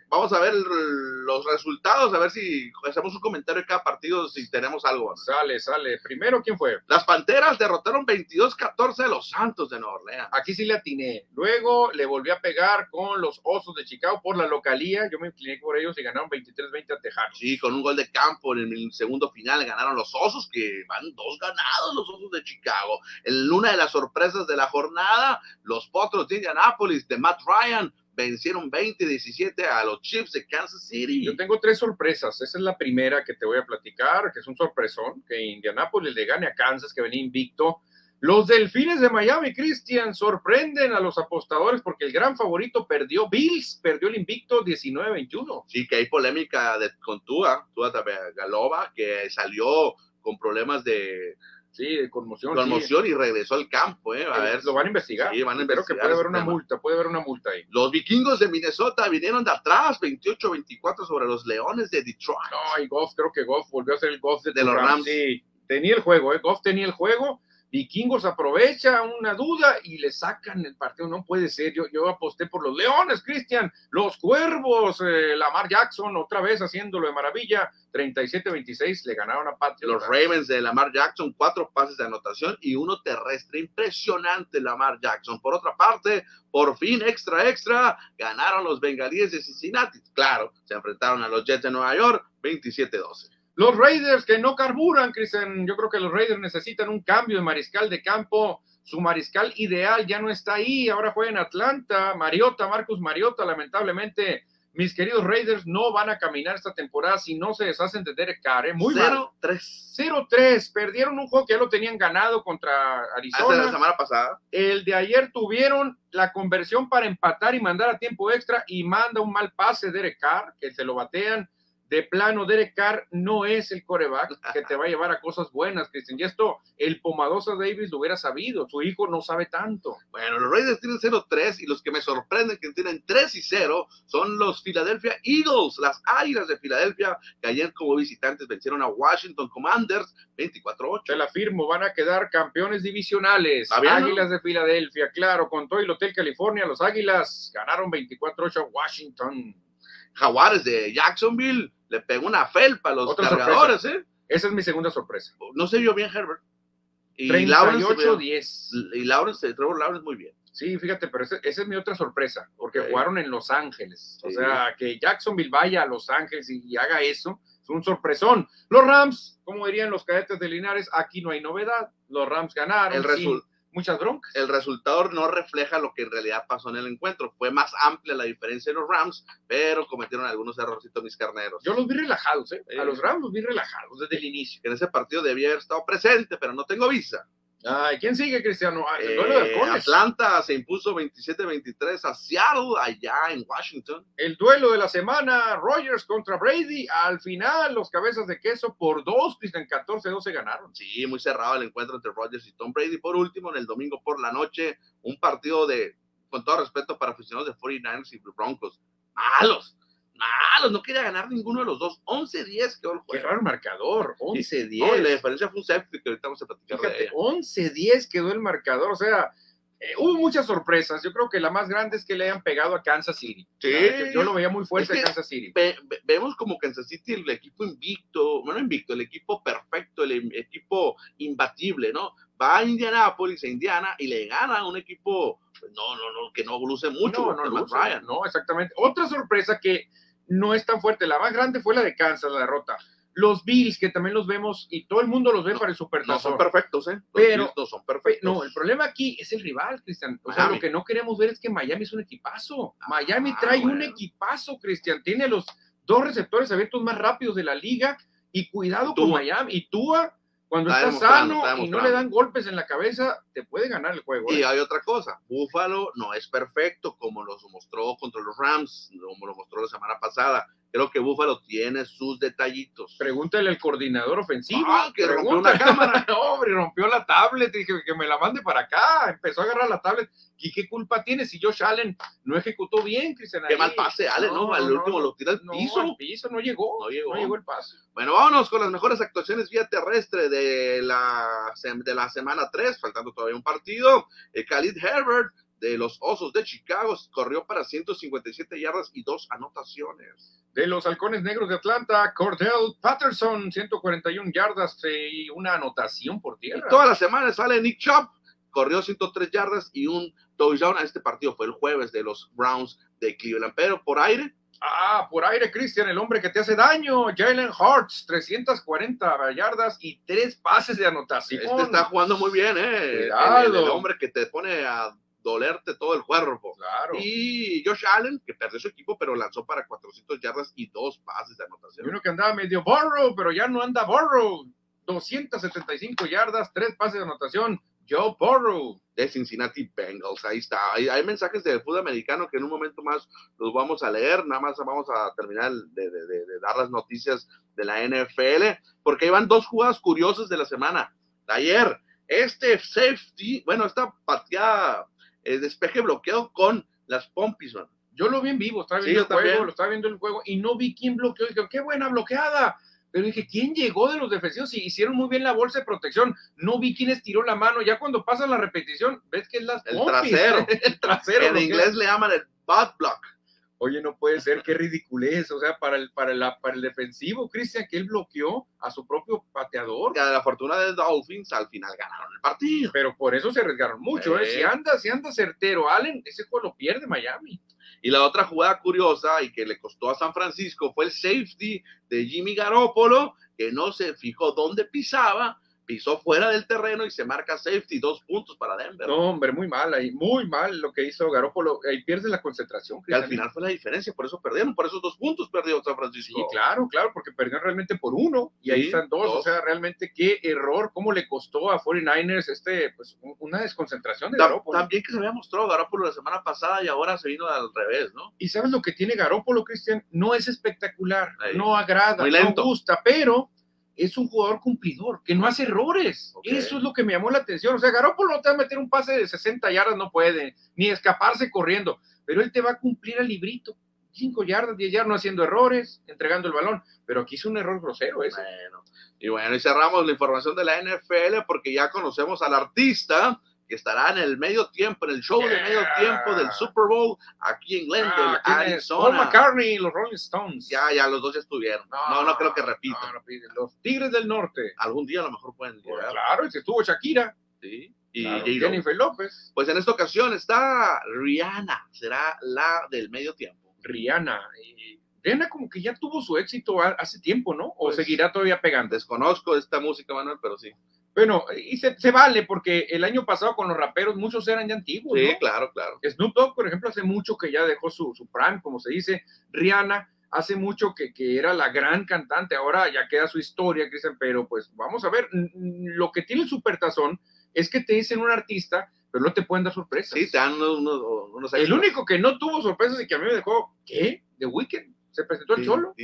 Vamos a ver los resultados, a ver si hacemos un comentario de cada partido, si tenemos algo. Sale, sale. Primero, ¿quién fue? Las Panteras derrotaron 22-14 a los Santos de Nueva Orleans. Aquí sí le atiné. Luego le volví a pegar con los Osos de Chicago por la localía. Yo me incliné por ellos y ganaron 23-20 a Tejanos. Sí, con un gol de campo en el segundo final ganaron los Osos, que van dos ganados los Osos de Chicago. En una de las sorpresas de la jornada, los Potros de Indianapolis de Matt Ryan vencieron 20-17 a los Chiefs de Kansas City. Yo tengo tres sorpresas. Esa es la primera que te voy a platicar, que es un sorpresón, que Indianapolis le gane a Kansas, que venía invicto. Los Delfines de Miami, Christian, sorprenden a los apostadores porque el gran favorito perdió Bills, perdió el invicto 19-21. Sí, que hay polémica de, con Tua, Tua Galova, que salió con problemas de, Sí, de conmoción. Conmoción y regresó al campo, ¿eh? A ver. Lo van a investigar. Sí, van a investigar. que puede haber una multa, puede haber una multa ahí. Los vikingos de Minnesota vinieron de atrás, 28-24 sobre los leones de Detroit. No, y Goff, creo que Goff volvió a ser el Goff de, los Rams. Sí, tenía el juego, ¿eh? Goff tenía el juego Vikingos aprovecha una duda y le sacan el partido. No puede ser. Yo, aposté por los Leones, Cristian, los Cuervos, eh, Lamar Jackson, otra vez haciéndolo de maravilla. 37-26 le ganaron a Patrick. Los Ravens de Lamar Jackson, cuatro pases de anotación y uno terrestre. Impresionante Lamar Jackson. Por otra parte, por fin, extra, extra, ganaron los Bengalíes de Cincinnati. Claro, se enfrentaron a los Jets de Nueva York, 27-12. Los Raiders que no carburan, Cristian. Yo creo que los Raiders necesitan un cambio de mariscal de campo. Su mariscal ideal ya no está ahí. Ahora juega en Atlanta. Mariota, Marcus Mariota, lamentablemente. Mis queridos Raiders no van a caminar esta temporada si no se deshacen de Derek Carr. ¿eh? Muy 0-3. 0-3. Perdieron un juego que ya lo tenían ganado contra Arizona. la semana pasada. El de ayer tuvieron la conversión para empatar y mandar a tiempo extra y manda un mal pase Derek Carr, que se lo batean de plano, Derek Carr no es el coreback que te va a llevar a cosas buenas, Cristian. Y esto, el Pomadosa Davis lo hubiera sabido. Su hijo no sabe tanto. Bueno, los Raiders tienen 0-3 y los que me sorprenden que tienen 3 y 0 son los Philadelphia Eagles, las Águilas de Filadelfia, que ayer como visitantes vencieron a Washington Commanders 24-8. Te la firmo, van a quedar campeones divisionales. Águilas de Filadelfia, claro, con todo el Hotel California, los Águilas ganaron 24-8 a Washington. Jaguares de Jacksonville le pegó una felpa a los cargadores, ¿eh? Esa es mi segunda sorpresa. No se vio bien Herbert. Y 38-10. Y Lawrence, Trevor Lawrence muy bien. Sí, fíjate, pero esa, es mi otra sorpresa, porque jugaron en Los Ángeles. O sea, que Jacksonville vaya a Los Ángeles y, haga eso, es un sorpresón. Los Rams, como dirían los cadetes de Linares, aquí no hay novedad. Los Rams ganaron. El resultado muchas broncas. El resultado no refleja lo que en realidad pasó en el encuentro. Fue más amplia la diferencia en los Rams, pero cometieron algunos errorcitos mis carneros. Yo los vi relajados, ¿eh? A los Rams los vi relajados desde el inicio. En ese partido debía haber estado presente, pero no tengo visa. Ay, ¿quién sigue, Cristiano? Eh, Atlanta se impuso 27-23 a Seattle, allá en Washington. El duelo de la semana, Rogers contra Brady. Al final, los cabezas de queso por dos, Cristian, 14-12 ganaron. Sí, muy cerrado el encuentro entre Rogers y Tom Brady. Por último, en el domingo por la noche, un partido de, con todo respeto para aficionados de 49ers y Broncos. Malos malos, no quería ganar ninguno de los dos. 11-10 quedó el juego. Qué raro marcador, 11-10. la diferencia fue un safety que ahorita vamos a platicar Fíjate, 11-10 quedó el marcador, o sea, eh, hubo muchas sorpresas. Yo creo que la más grande es que le hayan pegado a Kansas City. Sí. Yo, lo veía muy fuerte a Kansas City. vemos como Kansas City el equipo invicto, bueno, invicto, el equipo perfecto, el equipo imbatible, ¿no? Va a Indianapolis, a Indiana, y le gana a un equipo, pues, no, no, no, que no luce mucho. No, no, no, no, exactamente. Otra sorpresa que no es tan fuerte. La más grande fue la de Kansas, la derrota. Los Bills, que también los vemos y todo el mundo los ve para el Supertazón. No son perfectos, ¿eh? Los pero no son perfectos. No, el problema aquí es el rival, Cristian. O sea, lo que no queremos ver es que Miami es un equipazo. Miami ah, trae un equipazo, Cristian. Tiene los dos receptores abiertos más rápidos de la liga y cuidado con Miami. Y Tua cuando está, sano y no le dan golpes en la cabeza, te puede ganar el juego. Y ¿eh? hay otra cosa, Buffalo no es perfecto como lo mostró contra los Rams, como lo mostró la semana pasada. Creo que Buffalo tiene sus detallitos. Pregúntale al coordinador ofensivo. Ah, que rompió una cámara. No, hombre, rompió la tablet. Dije que me la mande para acá. Empezó a agarrar la tablet. ¿Y qué culpa tiene si Josh Allen no ejecutó bien, Cristian? Qué mal pase, Ale, ¿no? Al último lo tira al no, piso. al piso no llegó. No llegó. No llegó el pase. Bueno, vámonos con las mejores actuaciones vía terrestre de la, de la semana 3, faltando todavía un partido. Eh, Khalid Herbert de los Osos de Chicago corrió para 157 yardas y dos anotaciones. De los halcones negros de Atlanta, Cordell Patterson, 141 yardas eh, y una anotación por Y tierra. toda la semana sale Nick Chubb, corrió 103 yardas y un touchdown. Este partido fue el jueves de los Browns de Cleveland, pero por aire, Ah, por aire, Cristian, el hombre que te hace daño. Jalen Hurts, 340 yardas y tres pases de anotación. este está jugando muy bien, ¿eh? El, el hombre que te pone a dolerte todo el cuerpo. Claro. Y Josh Allen, que perdió su equipo, pero lanzó para 400 yardas y dos pases de Y anotación. uno que andaba medio borrow, pero ya no anda borrow. 275 yardas, tres pases de anotación. Joe Burrow. De Cincinnati Bengals, ahí está. Hay, hay mensajes de fútbol americano que en un momento más los vamos a leer. Nada más vamos a terminar de, de- de- de dar las noticias de la NFL, porque ahí van dos jugadas curiosas de la semana. De ayer, este safety, bueno, esta pateada, eh, despeje bloqueado con las pompis, man. Yo lo vi en vivo, estaba viendo el juego, también. lo estaba viendo el juego y no vi quién bloqueó. Dije, qué buena bloqueada. Pero dije, ¿quién llegó de los defensivos? Y hicieron muy bien la bolsa de protección. No vi quién estiró la mano. Ya cuando pasan la repetición, ves que es las El pompis. trasero. el trasero. En inglés le llaman el butt block. Oye, no puede ser, qué ridiculez. O sea, para el, para la, para el defensivo, Cristian, que él bloqueó a su propio pateador. Que a la fortuna de Dolphins al final ganaron el partido. Pero por eso se arriesgaron mucho. ¿eh? Sí. Si anda, si anda certero, Allen, ese juego lo pierde Miami. Y la otra jugada curiosa y que le costó a San Francisco fue el safety de Jimmy Garoppolo, que no se fijó dónde pisaba, pisó fuera del terreno y se marca safety, dos puntos para Denver. No, hombre, muy mal ahí, muy mal lo que hizo Garópolo. Ahí pierde la concentración. Y al final fue la diferencia, por eso perdieron, por esos dos puntos perdió San Sí, Francisco. claro, claro, porque perdió realmente por uno y ahí Sí, están dos. dos. O sea, realmente qué error, cómo le costó a 49ers este, pues, un- una desconcentración de Garópolo. También que se había mostrado Garoppolo la semana pasada y ahora se vino al revés, ¿no? Y sabes lo que tiene Garópolo, Cristian, no es espectacular, Ahí. no agrada, no gusta, pero es un jugador cumplidor, que no hace errores. Eso es lo que me llamó la atención. O sea, Garópolo no te va a meter un pase de 60 yardas, no puede, ni escaparse corriendo, pero él te va a cumplir al librito. 5 yardas, 10 yardas, no haciendo errores, entregando el balón. Pero aquí hizo un error grosero ese. Bueno, y bueno, y cerramos la información de la NFL porque ya conocemos al artista que estará en el medio tiempo, en el show de medio Yeah. tiempo del Super Bowl aquí en Glendale, Ah, ¿quién es? Paul Arizona. McCartney y los Rolling Stones. Ya, ya, los dos ya estuvieron. No, no, creo que repitan. no, no los Tigres del Norte. Algún día a lo mejor pueden Pues llegar. claro, y se estuvo Shakira. ¿sí? Y Claro. Jennifer López. Pues en esta ocasión está Rihanna, será la del medio tiempo. Rihanna. y Rihanna como que ya tuvo su éxito hace tiempo, ¿no? O Pues, seguirá todavía pegando. Desconozco esta música, Manuel, pero sí. Bueno, y se, se vale porque el año pasado con los raperos muchos eran ya antiguos, Sí, ¿no? claro, claro. Snoop Dogg, por ejemplo, hace mucho que ya dejó su, su prime, como se dice. Rihanna hace mucho que, que era la gran cantante. Ahora ya queda su historia, Cristian, pero pues vamos a ver. Lo que tiene el supertazón es que te dicen un artista, pero no te pueden dar sorpresas. Sí, te dan unos, unos, unos El único que no tuvo sorpresas y que a mí me dejó, ¿qué? The Weeknd. Se presentó el solo.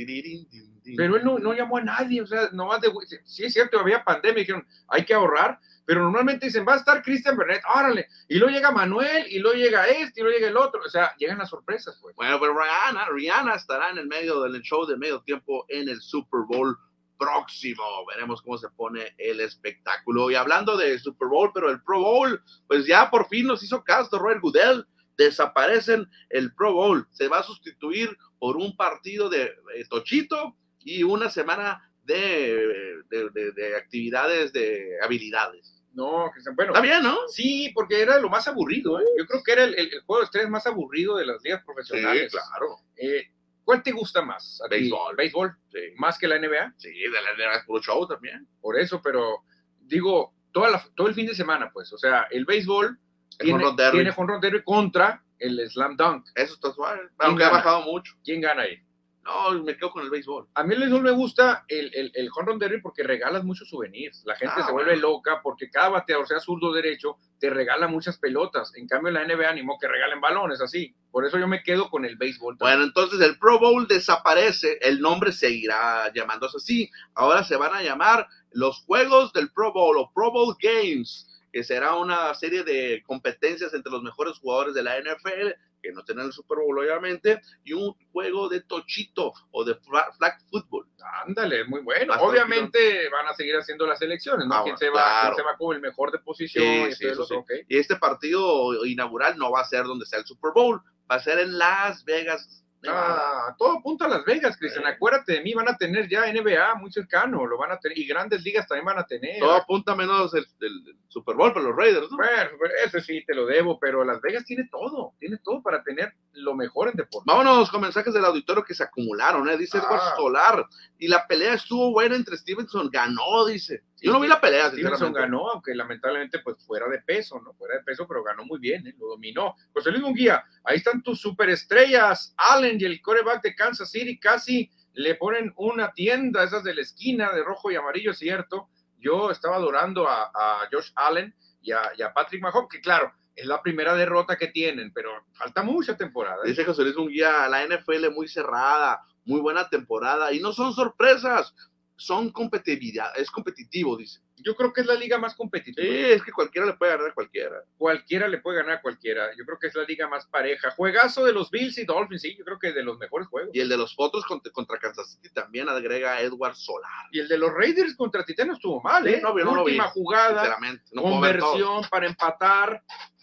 Pero él no, no llamó a nadie, o sea, nomás de, sí es cierto, había pandemia, dijeron, hay que ahorrar, pero normalmente dicen, va a estar Cristian Bernet, órale, y luego llega Manuel, y luego llega este, y luego llega el otro, o sea, llegan las sorpresas, pues. Bueno, pero Rihanna, Rihanna estará en el medio del show de medio tiempo en el Super Bowl próximo. Veremos cómo se pone el espectáculo. Y hablando de Super Bowl, pero el Pro Bowl, pues ya por fin nos hizo caso Robert Goodell. Desaparecen el Pro Bowl. Se va a sustituir por un partido de eh, Tochito y una semana de, de- de- de actividades de habilidades. No, bueno, Está bien, ¿no? sí, porque era lo más aburrido, ¿eh? yo creo que era el, el- el juego de estrés más aburrido de las ligas profesionales. claro. Eh, ¿Cuál te gusta más? a ti? Béisbol. ¿Béisbol? Sí, ¿Más que la NBA? sí de la de la puro show también. Por eso, pero digo, toda la- todo el fin de semana, pues, o sea, el béisbol El tiene, tiene derby contra el slam dunk. Eso está suave. Aunque ha bajado mucho. ¿Quién gana ahí? No, me quedo con el béisbol. A mí el béisbol me gusta el, el, el home run derby porque regalas muchos souvenirs. La gente Ah, se vuelve bueno. loca porque cada bateador, sea zurdo o derecho, te regala muchas pelotas. En cambio, la NBA animó que regalen balones así. Por eso yo me quedo con el béisbol. también. Bueno, entonces el Pro Bowl desaparece, el nombre seguirá llamándose así. Ahora se van a llamar los Juegos del Pro Bowl o Pro Bowl Games, que será una serie de competencias entre los mejores jugadores de la NFL, que no tienen el Super Bowl obviamente, y un juego de tochito o de fla- flag football. Ándale, muy bueno. Bastante Obviamente van a seguir haciendo las elecciones, ¿no? Ah, ¿Quién, se va, quién se va como el mejor de posición? Sí, y sí, eso sí. Y este partido inaugural no va a ser donde sea el Super Bowl, va a ser en Las Vegas. Ah, todo apunta a Las Vegas, Cristian. Sí. Acuérdate de mí, van a tener ya NBA muy cercano, lo van a tener, y grandes ligas también van a tener. Todo apunta menos el, el- el Super Bowl para los Raiders, ¿no? Bueno, pero ese sí te lo debo, pero Las Vegas tiene todo, tiene todo para tener lo mejor en deporte. Vámonos con mensajes del auditorio que se acumularon, ¿eh? Dice Ah. Edward Solar. Y la pelea estuvo buena entre Stevenson. Ganó, dice. Yo no vi la pelea, Stevenson ganó, aunque lamentablemente pues fuera de peso, ¿no? Fuera de peso, pero ganó muy bien, ¿eh? lo dominó. José Luis Munguía, ahí están tus superestrellas, Allen y el coreback de Kansas City, casi le ponen una tienda, esas de la esquina de rojo y amarillo, cierto. Yo estaba adorando a, a Josh Allen y a, y a Patrick Mahomes, que claro, es la primera derrota que tienen, pero falta mucha temporada. ¿eh? Dice José Luis Munguía, la NFL muy cerrada, muy buena temporada. Y no son sorpresas, son competitividad. Es competitivo, dice. Yo creo que es la liga más Sí, competitiva. es que cualquiera le puede ganar a cualquiera. cualquiera le puede ganar a cualquiera. Yo creo que es la liga más pareja. Juegazo de los Bills y Dolphins, sí, yo creo que de los mejores juegos. Y el de los otros contra, contra Kansas City también agrega Edward Solar. Y el de los Raiders contra Titanos estuvo mal, Sí, ¿eh? no, yo no lo Última vi, jugada, Sinceramente, no ver todo. conversión para empatar.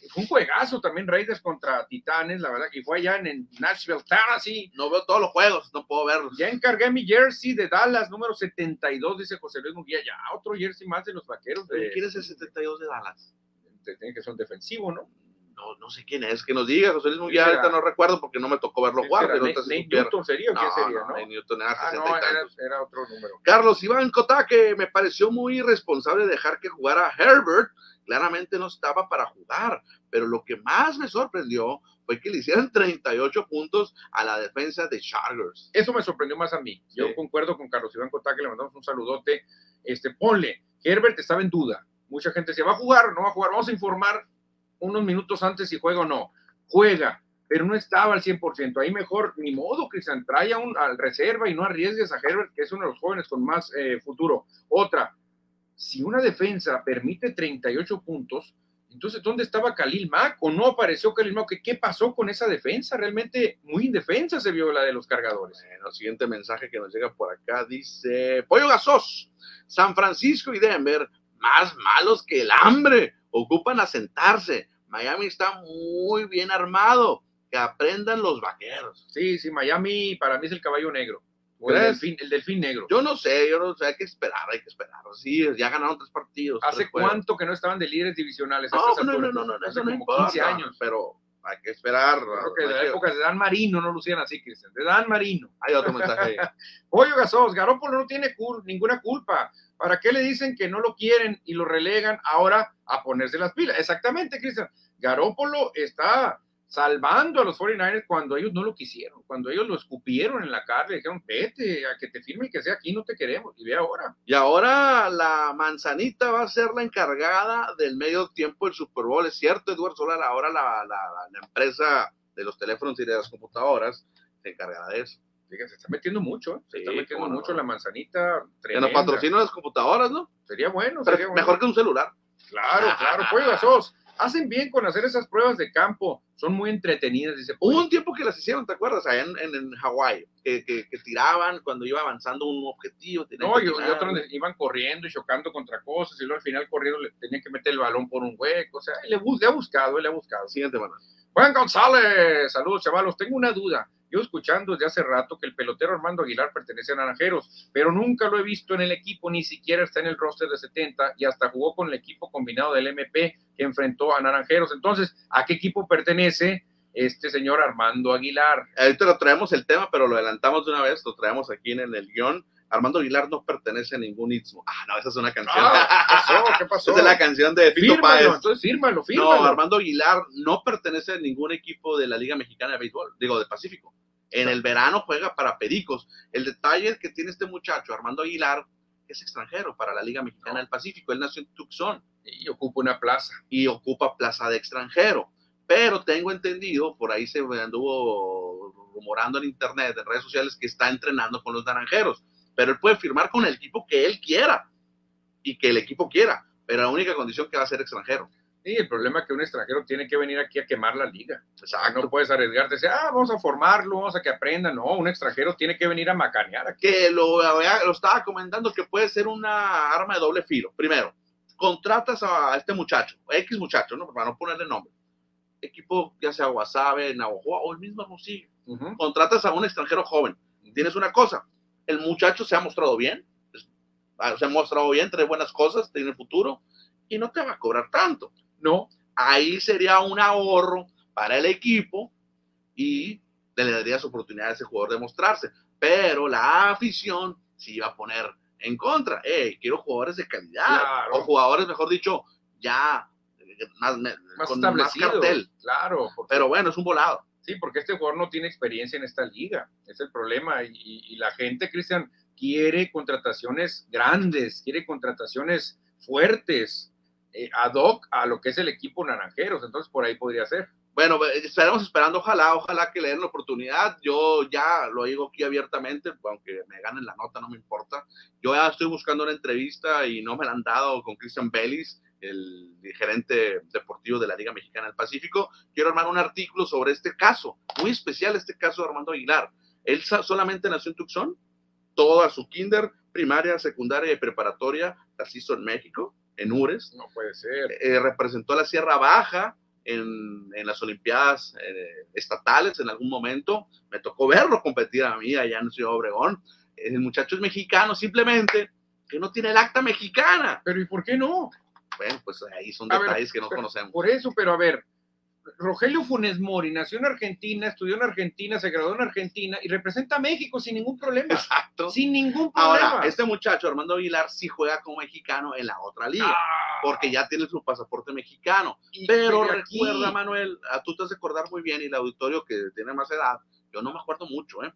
Fue un juegazo también Raiders contra Titanes, la verdad, que fue allá en, en Nashville, Tennessee. No veo todos los juegos, no puedo verlos. Ya encargué mi jersey de Dallas, número 72, dice José Luis Munguía. Ya, otro jersey más de los vaqueros. De, ¿Quién es el 72 de Dallas? tiene que ser un defensivo, ¿no? No, no sé quién es, que nos diga, José Luis Munguía, ahorita no recuerdo porque no me tocó verlo ¿Quién jugar, pero. Newton sería o quién sería, no, no? Nate Newton era Ah, 60 no, y era, otro número. Carlos Iván Kotaque, me pareció muy irresponsable dejar que jugara Herbert. Claramente no estaba para jugar, pero lo que más me sorprendió fue que le hicieran 38 puntos a la defensa de Chargers. Eso me sorprendió más a mí. Yo Sí. concuerdo con Carlos Iván Cotá, que le mandamos un saludote. Este, ponle, Herbert estaba en duda. Mucha gente decía, ¿va a jugar o no va a jugar? Vamos a informar unos minutos antes si juega o no. Juega, pero no estaba al 100%. Ahí mejor, ni modo, Cristian, trae a un, al reserva y no arriesgues a Herbert, que es uno de los jóvenes con más eh, futuro. Otra, si una defensa permite 38 puntos, entonces, ¿dónde estaba Khalil Mack? ¿O no apareció Khalil Mack? ¿Qué, ¿Qué pasó con esa defensa? Realmente muy indefensa se vio la de los cargadores. Bueno, siguiente mensaje que nos llega por acá dice: Pollo Gasos, San Francisco y Denver, más malos que el hambre, ocupan asentarse. Miami está muy bien armado. Que aprendan los vaqueros. Sí, sí, Miami para mí es el caballo negro. O el delfín, el delfín negro. Yo no sé, yo no sé, hay que esperar, hay que esperar. Sí, ya ganaron tres partidos. ¿Hace tres cuánto que no estaban de líderes divisionales? No, no, no, no, no, no, Hace eso no como importa. 15 años. Pero hay que esperar. Creo que de la época de Dan Marino no lucían así, Cristian. De Dan Marino. hay otro mensaje. Pollo Gasos, Garópolo no tiene cul- ninguna culpa. ¿Para qué le dicen que no lo quieren y lo relegan ahora a ponerse las pilas? Exactamente, Cristian. Garópolo está salvando a los 49ers cuando ellos no lo quisieron, cuando ellos lo escupieron en la cara, le dijeron, vete, a que te firme y que sea aquí, no te queremos. Y ve ahora. Y ahora la manzanita va a ser la encargada del medio tiempo del Super Bowl. Es cierto, Eduardo Solar, ahora la, la, la- la empresa de los teléfonos y de las computadoras se encargará de eso. Fíjate, se está metiendo mucho, ¿eh? se Sí, está metiendo no. mucho la manzanita. Que nos tremenda. patrocinan las computadoras, ¿no? Sería bueno, Pero sería bueno. mejor que un celular. Claro, claro, Pollo Gasos. Hacen bien con hacer esas pruebas de campo, son muy entretenidas, dice Hubo un tiempo que las hicieron, ¿te acuerdas? Allá en, en, en Hawái, que, que, que tiraban cuando iba avanzando un objetivo. No, y, otros iban corriendo y chocando contra cosas, y luego al final corriendo le tenían que meter el balón por un hueco. O sea, le, bu- le ha buscado, él le ha buscado. Siguiente, bueno. Juan González, saludos chavalos. Tengo una duda. Yo escuchando desde hace rato que el pelotero Armando Aguilar pertenece a Naranjeros, pero nunca lo he visto en el equipo, ni siquiera está en el roster de 70 y hasta jugó con el equipo combinado del MP que enfrentó a Naranjeros. Entonces, ¿a qué equipo pertenece este señor Armando Aguilar? Ahorita lo traemos el tema, pero lo adelantamos de una vez, lo traemos aquí en el, guion. Armando Aguilar no pertenece a ningún Istmo. Ah, no, esa es una canción. Ah, ¿qué pasó? ¿Qué pasó? Esa es la canción de Fito Fírmalo, Páez. entonces fírmalo, fírmalo. No, Armando Aguilar no pertenece a ningún equipo de la Liga Mexicana de Béisbol, digo, de Pacífico. En el verano juega para Pericos. El detalle que tiene este muchacho, Armando Aguilar, es extranjero para la Liga Mexicana del Pacífico. Él nació en Tucson. Y ocupa una plaza. Y ocupa plaza de extranjero. Pero tengo entendido, por ahí se anduvo rumorando en internet, en redes sociales, que está entrenando con los naranjeros. Pero él puede firmar con el equipo que él quiera y que el equipo quiera. Pero la única condición que va a ser extranjero. Sí, el problema es que un extranjero tiene que venir aquí a quemar la liga. Exacto. No puedes arriesgarte, decir, ah, vamos a formarlo, vamos a que aprenda. No, un extranjero tiene que venir a macanear aquí. Que lo, lo estaba comentando que puede ser una arma de doble filo. Primero, contratas a este muchacho, X muchacho, ¿no? Para no ponerle nombre. Equipo, ya sea Guasave, Navajo o el mismo Hermosillo. Ujú. Contratas a un extranjero joven. Tienes una cosa, el muchacho se ha mostrado bien, ah, se ha mostrado bien, trae buenas cosas, tiene futuro y no te va a cobrar tanto. No, ahí sería un ahorro para el equipo y le darías oportunidad a ese jugador de mostrarse. Pero la afición sí iba a poner en contra. Hey, quiero jugadores de calidad. Claro. O jugadores, mejor dicho, ya más, con más cartel. Claro, porque- Pero bueno, es un volado. Sí, porque este jugador no tiene experiencia en esta liga. Es el problema. Y, la gente, Cristian, quiere contrataciones grandes, quiere contrataciones fuertes, eh, ad hoc a lo que es el equipo Naranjeros. Entonces, por ahí podría ser. Bueno, estaremos esperando, ojalá, ojalá que le den la oportunidad. Yo ya lo digo aquí abiertamente, aunque me ganen la nota, no me importa. Yo ya estoy buscando una entrevista y no me la han dado con Christian Bellis, el gerente deportivo de la Liga Mexicana del Pacífico. Quiero armar un artículo sobre este caso, muy especial este caso de Armando Aguilar. Él solamente nació en Tucson, toda su kinder, primaria, secundaria y preparatoria las hizo en México, en Ures No puede ser. eh, representó a la Sierra Baja en, en las Olimpiadas eh, estatales en algún momento. Me tocó verlo competir a mí allá en Ciudad Obregón. El muchacho es mexicano, simplemente que no tiene el acta mexicana. Pero ¿y por qué no? Bueno, pues ahí son A ver, detalles que no conocemos. Por eso, pero a ver, Rogelio Funes Mori nació en Argentina, estudió en Argentina, se graduó en Argentina y representa a México sin ningún problema. Exacto. Sin ningún problema. Ahora, este muchacho, Armando Aguilar, sí juega como mexicano en la otra liga, Ah, porque ya tiene su pasaporte mexicano. y- Pero aquí- recuerda, Manuel, a tú te has de acordar muy bien y el auditorio que tiene más edad, yo no me acuerdo mucho, ¿eh?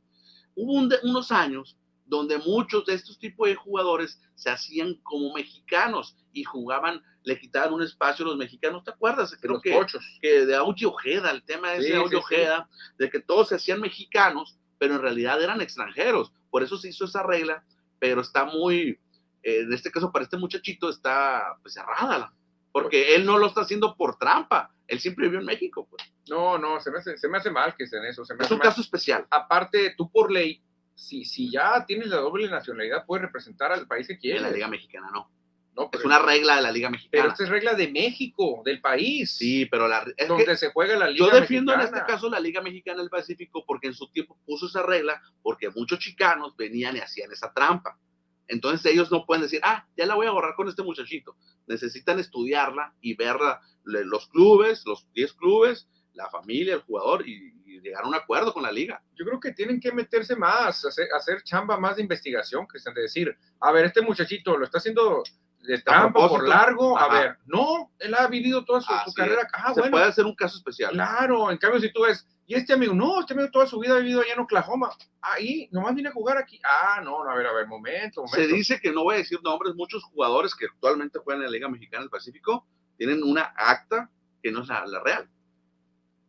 Hubo un de- unos años donde muchos de estos tipos de jugadores se hacían como mexicanos y jugaban, le quitaban un espacio a los mexicanos, ¿te acuerdas? de Creo los que, pochos. que de Audio Ojeda, el tema ese Sí, de Audio sí, sí. Ojeda, de que todos se hacían mexicanos, pero en realidad eran extranjeros. Por eso se hizo esa regla, pero está muy, eh, en este caso para este muchachito está pues, cerrada, la- porque él no lo está haciendo por trampa, él siempre vivió en México. Pues. No, no, se me hace, se me hace mal que estén eso. Se me Es hace un mal. caso especial. Aparte, tú por ley, si, si ya tienes la doble nacionalidad, puedes representar al país que En quieres. la Liga Mexicana no. No, Es pero, una regla de la Liga pero Mexicana. esta es regla de México, del país. Sí, pero la, es donde que se juega la Liga yo defiendo en este caso la Liga Mexicana del Pacífico porque en su tiempo puso esa regla porque muchos chicanos venían y hacían esa trampa. Entonces ellos no pueden decir, ah, ya la voy a borrar con este muchachito. Necesitan estudiarla y ver la- le- los clubes, los 10 clubes, la familia, el jugador y, y llegar a un acuerdo con la liga. Yo creo que tienen que meterse más, hacer, hacer chamba más de investigación, Cristian, de decir, a ver, este muchachito lo está haciendo de trampa por largo, a ver, no, él ha vivido toda su, su carrera. Ah, Se bueno, puede hacer un caso especial. claro, en cambio si tú ves, y este amigo, no, este amigo toda su vida ha vivido allá en Oklahoma, ahí, nomás viene a jugar aquí. Ah, no, no, a ver, a ver, momento, momento. Se dice que no voy a decir nombres, muchos jugadores que actualmente juegan en la Liga Mexicana del Pacífico tienen una acta que no es la, la real.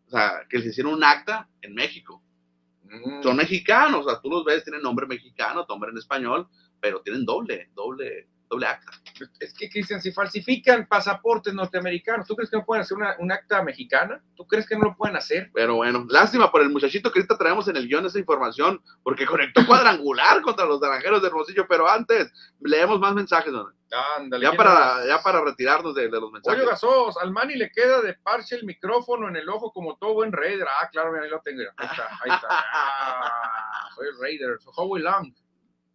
O sea, que les hicieron un acta en México. Mm, Son mexicanos, o sea, tú los ves, tienen nombre mexicano, nombre en español, pero tienen doble, doble, doble acta. Es que, Cristian, si falsifican pasaportes norteamericanos, ¿tú crees que no pueden hacer una, un acta mexicana? ¿Tú crees que no lo pueden hacer? Pero bueno, lástima por el muchachito que ahorita traemos en el guion esa información, porque conectó cuadrangular contra los naranjeros de Hermosillo, pero antes leemos más mensajes, don. Ándale. ya ¿quién para, ya para retirarnos de, de los mensajes. Oye, Gasos, al Manny le queda de parche el micrófono en el ojo como todo buen Raider. Ah, claro, mira, ahí lo tengo. Ahí está, ahí está. Ah, soy el Raider, soy Howie Long.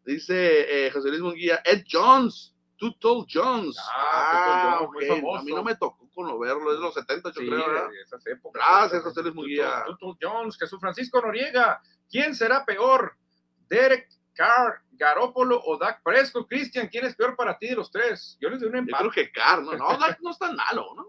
Dice eh, José Luis Munguía, Ed Jones, Tuttle Jones. Ah, Tuttle Jones, muy ok. famoso. A mí no me tocó con verlo, es de los 70, yo Sí, creo, ¿verdad? de esas épocas. Gracias, José Luis Munguía. Tuttle Jones, Jesús Francisco Noriega. ¿Quién será peor? Derek Carr, Garópolo o Dak Prescott? Cristian, ¿quién es peor para ti de los tres? Yo les doy un Yo empate. creo que Carr, no, no, Dak no es tan malo, ¿no?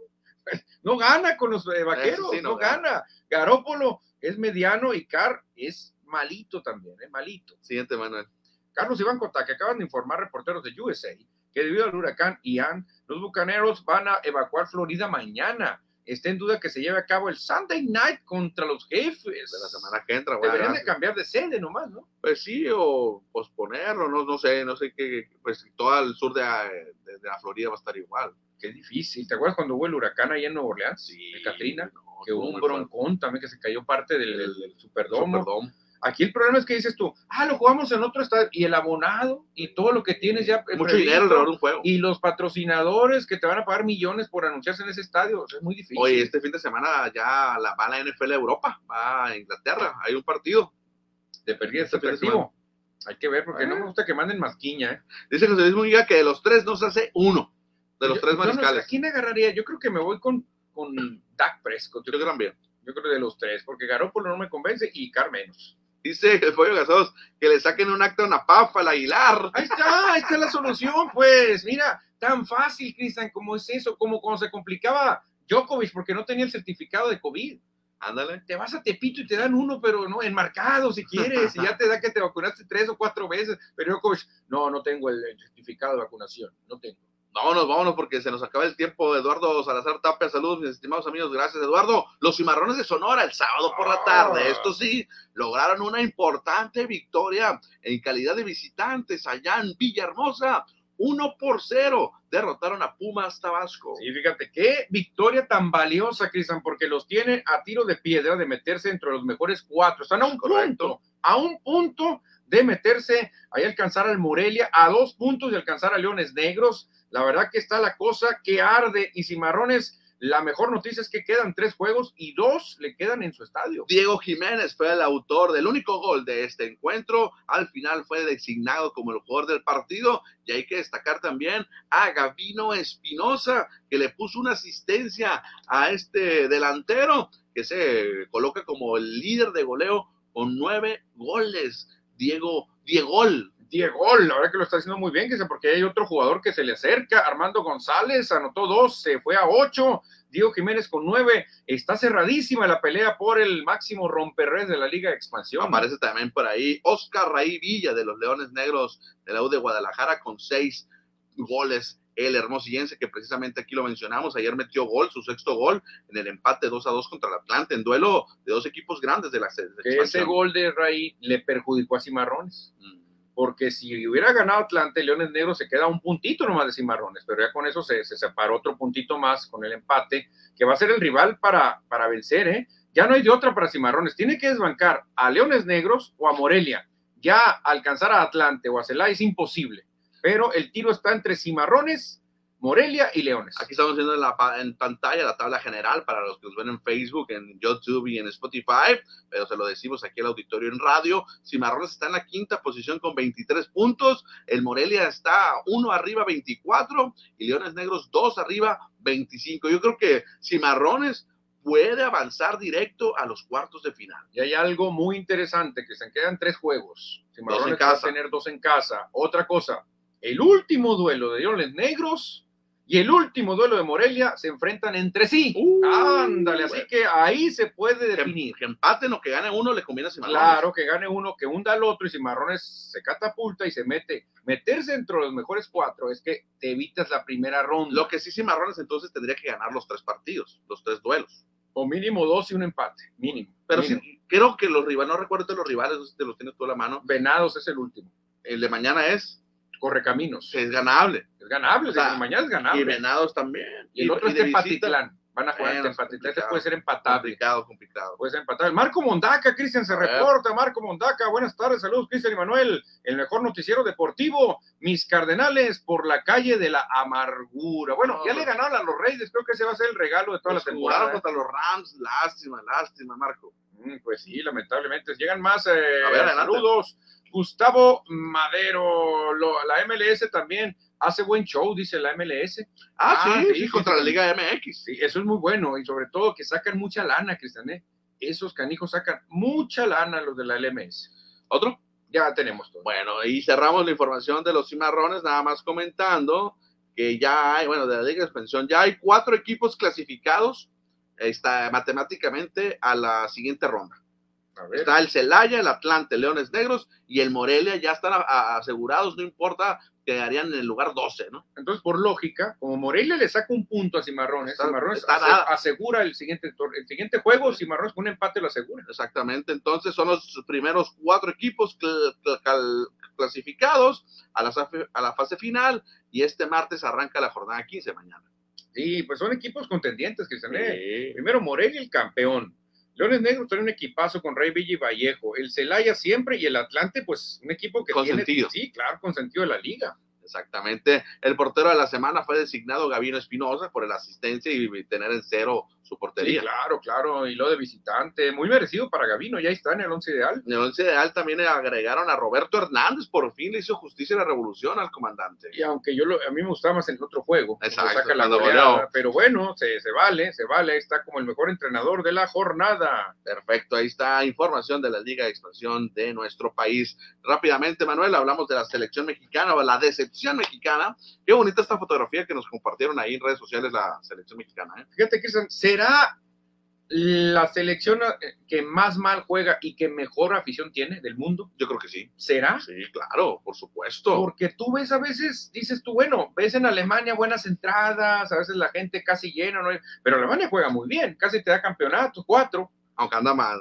No gana con los eh, vaqueros, sí, no, no gana. Garópolo es mediano y Carr es malito también, ¿eh? malito. Siguiente, Manuel. Carlos Iván Cota, que acaban de informar reporteros de USA que debido al huracán Ian, los bucaneros van a evacuar Florida mañana. Está en duda que se lleve a cabo el Sunday Night contra los jefes. De la semana que entra, Deberían de cambiar de sede nomás, ¿no? Pues sí, o posponerlo, no, no sé, no sé qué, pues todo el sur de, de- de la Florida va a estar igual. Qué difícil. ¿Te acuerdas cuando hubo el huracán ahí en Nueva Orleans? de Katrina. no, que hubo un fuerte. broncón también que se cayó parte del, del- del. Aquí el problema es que dices tú, ah, lo jugamos en otro estadio y el abonado y todo lo que tienes ya. Mucho dinero alrededor de un juego. Y los patrocinadores que te van a pagar millones por anunciarse en ese estadio. O sea, es muy difícil. Oye, este fin de semana ya la, va la NFL a Europa, va a Inglaterra, hay un partido. de perdida este. Hay que ver, porque no Ah. me gusta que manden masquiña. ¿eh? Dice José Luis Munguía que de los tres no se hace uno, de los Yo- tres yo no mariscales. ¿A quién agarraría? Yo creo que me voy con, con Dak Prescott. Yo creo que también. Yo creo de los tres, porque Garoppolo no me convence y Carr menos. Dice el pollo gasados que le saquen un acto a Napafa al Aguilar. Ahí está, ahí está la solución, pues. Mira, tan fácil, Cristian, como es eso, como cuando se complicaba Djokovic porque no tenía el certificado de COVID. Ándale. Te vas a Tepito y te dan uno, pero no, enmarcado si quieres, y ya te da que te vacunaste tres o cuatro veces. Pero Djokovic, no, no tengo el certificado de vacunación, no tengo. Vámonos, vámonos, porque se nos acaba el tiempo. Eduardo Salazar Tapia, saludos, mis estimados amigos. Gracias, Eduardo. Los cimarrones de Sonora el sábado por la tarde. Ah. Esto sí, lograron una importante victoria en calidad de visitantes allá en Villahermosa. Uno por cero. Derrotaron a Pumas Tabasco. Sí, fíjate, qué victoria tan valiosa, Cristian, porque los tiene a tiro de piedra de meterse entre los mejores cuatro. Están a un Correcto. punto, a un punto de meterse, ahí alcanzar al Morelia, a dos puntos de alcanzar a Leones Negros. La verdad que está la cosa que arde y Cimarrones, la mejor noticia es que quedan tres juegos y dos le quedan en su estadio. Diego Jiménez fue el autor del único gol de este encuentro. Al final fue designado como el jugador del partido. Y hay que destacar también a Gavino Espinosa, que le puso una asistencia a este delantero, que se coloca como el líder de goleo con nueve goles. Diego, Diegol. Diego, la verdad que lo está haciendo muy bien, que sé, porque hay otro jugador que se le acerca, Armando González, anotó dos, se fue a ocho, Diego Jiménez con nueve, está cerradísima la pelea por el máximo romperred de la Liga de Expansión. Aparece también por ahí Oscar Raí Villa de los Leones Negros de la U de Guadalajara con seis goles. El hermosillense, que precisamente aquí lo mencionamos, ayer metió gol, su sexto gol, en el empate 2 a 2 contra el Atlante, en duelo de dos equipos grandes de la de Que ese gol de Raí le perjudicó a Cimarrones, Mm. Porque si hubiera ganado Atlante, Leones Negros se queda un puntito nomás de Cimarrones, pero ya con eso se, se separó otro puntito más con el empate, que va a ser el rival para, para vencer, ¿eh? Ya no hay de otra para Cimarrones, tiene que desbancar a Leones Negros o a Morelia. Ya alcanzar a Atlante o a Celaya es imposible, pero el tiro está entre Cimarrones, Morelia y Leones. Aquí estamos viendo en, la, en pantalla la tabla general para los que nos ven en Facebook, en YouTube y en Spotify, pero se lo decimos aquí al auditorio en radio. Cimarrones está en la quinta posición con 23 puntos, el Morelia está uno arriba 24 y Leones Negros dos arriba 25. Yo creo que Cimarrones puede avanzar directo a los cuartos de final. Y hay algo muy interesante, que se quedan tres juegos. Cimarrones va a tener dos en casa. Otra cosa, el último duelo de Leones Negros y el último duelo de Morelia se enfrentan entre sí. Uh, Ándale, así que ahí se puede Que, definir. que empaten o que gane uno le conviene a Cimarrones. Claro, que gane uno, que hunda al otro y Cimarrones se catapulta y se mete. Meterse entre los mejores cuatro es que te evitas la primera ronda. Lo que sí Cimarrones entonces tendría que ganar los tres partidos, los tres duelos. O mínimo dos y un empate, mínimo. Pero mínimo. sí, creo que los rivales, no recuerdo de los rivales, te los tienes tú a la mano. Venados es el último. El de mañana es, Correcaminos. es ganable. Es ganable, O sea, el mañana es ganable. Y Venados también. Y el otro es de visita, Tepatitlán. Van a jugar en es Tepatitlán. Este puede ser empatable. Complicado, complicado. Puede ser empatable. Marco Mondaca, Cristian, se reporta. Marco Mondaca, buenas tardes. Saludos, Cristian y Manuel. El mejor noticiero deportivo. Mis Cardenales por la calle de la amargura. Bueno, No, ya le ganaron a los Reyes. Creo que ese va a ser el regalo de toda la temporada. ¿eh? contra los Rams. Lástima, lástima, Marco. Mm, Pues sí, lamentablemente. Llegan más eh, A ver, adelante. Gustavo Madero, lo- la MLS también hace buen show, dice la MLS. Ah, Ah, sí, sí, sí, sí, contra sí. la Liga MX. Sí, eso es muy bueno y sobre todo que sacan mucha lana, Cristian. ¿eh? Esos canijos sacan mucha lana los de la LMS. ¿Otro? Ya tenemos todo. Bueno, y cerramos la información de los cimarrones, nada más comentando que ya hay, bueno, de la Liga de Expansión, ya hay cuatro equipos clasificados está, matemáticamente a la siguiente ronda. Está el Celaya, el Atlante, Leones Negros y el Morelia ya están asegurados, no importa, quedarían en el lugar 12, ¿no? Entonces, por lógica, como Morelia le saca un punto a Cimarrones, Cimarrones asegura el siguiente, el siguiente juego, Cimarrones con un empate lo asegura. Exactamente, entonces son los primeros cuatro equipos clasificados a la, a la fase final y este martes arranca la jornada 15 mañana. Sí, pues son equipos contendientes, que Sí. Primero Morelia, el campeón. Leones Negros tiene un equipazo con Rey Villa y Vallejo. El Celaya siempre y el Atlante, pues un equipo que tiene. Sí, claro, con sentido de la liga. Exactamente. El portero de la semana fue designado Gavino Espinosa por la asistencia y tener en cero su portería. Sí, claro, claro. Y lo de visitante, muy merecido para Gavino, ya está en el once ideal. En el once ideal también agregaron a Roberto Hernández, por fin le hizo justicia la revolución al comandante. Y aunque yo lo, a mí me gustaba más en el otro juego, Exacto, saca la pero bueno, se, se vale, se vale, está como el mejor entrenador de la jornada. Perfecto, ahí está información de la Liga de Expansión de nuestro país. Rápidamente, Manuel, hablamos de la selección mexicana o la decepción mexicana. Qué bonita esta fotografía que nos compartieron ahí en redes sociales la selección mexicana. ¿eh? Fíjate, Cristian, ¿será la selección eh, que más mal juega y que mejor afición tiene del mundo? Yo creo que sí. ¿Será? Sí, claro, por supuesto. Porque tú ves a veces, dices tú, bueno, ves en Alemania buenas entradas, a veces la gente casi llena, ¿no? pero Alemania juega muy bien, casi te da campeonato, cuatro. Aunque anda mal.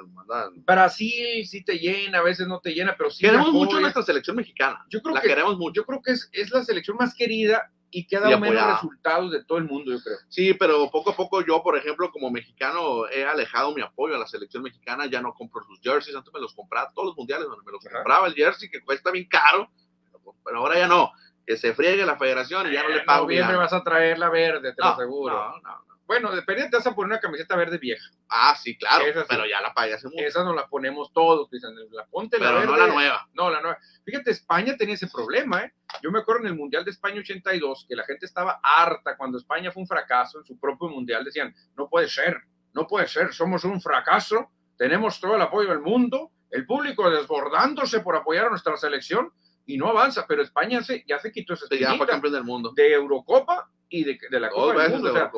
Brasil sí te llena, a veces no te llena, pero sí. Queremos mucho nuestra selección mexicana. Yo creo la que, queremos mucho. Yo creo que es, es la selección más querida y que ha dado menos resultados de todo el mundo, yo creo. Sí, pero poco a poco yo, por ejemplo, como mexicano, he alejado mi apoyo a la selección mexicana, ya no compro sus jerseys, antes me los compraba todos los mundiales, donde me los compraba el jersey, que cuesta bien caro, pero ahora ya no, que se friegue la federación y ya no le pago. En vas a traer la verde, te lo aseguro. No, no, bueno, depende, te vas a poner una camiseta verde vieja. Ah, sí, claro, pero ya la pagué hace mucho. Esa nos la ponemos todos, la ponte la pero no la nueva. No, la nueva. Fíjate, España tenía ese problema, ¿eh? Yo me acuerdo en el Mundial de España 82 que la gente estaba harta cuando España fue un fracaso en su propio Mundial. Decían, no puede ser, no puede ser, somos un fracaso, tenemos todo el apoyo del mundo, el público desbordándose por apoyar a nuestra selección y no avanza, pero España se, ya se quitó ese Ya fue campeón del mundo. De Eurocopa y de, de la Copa del Mundo. De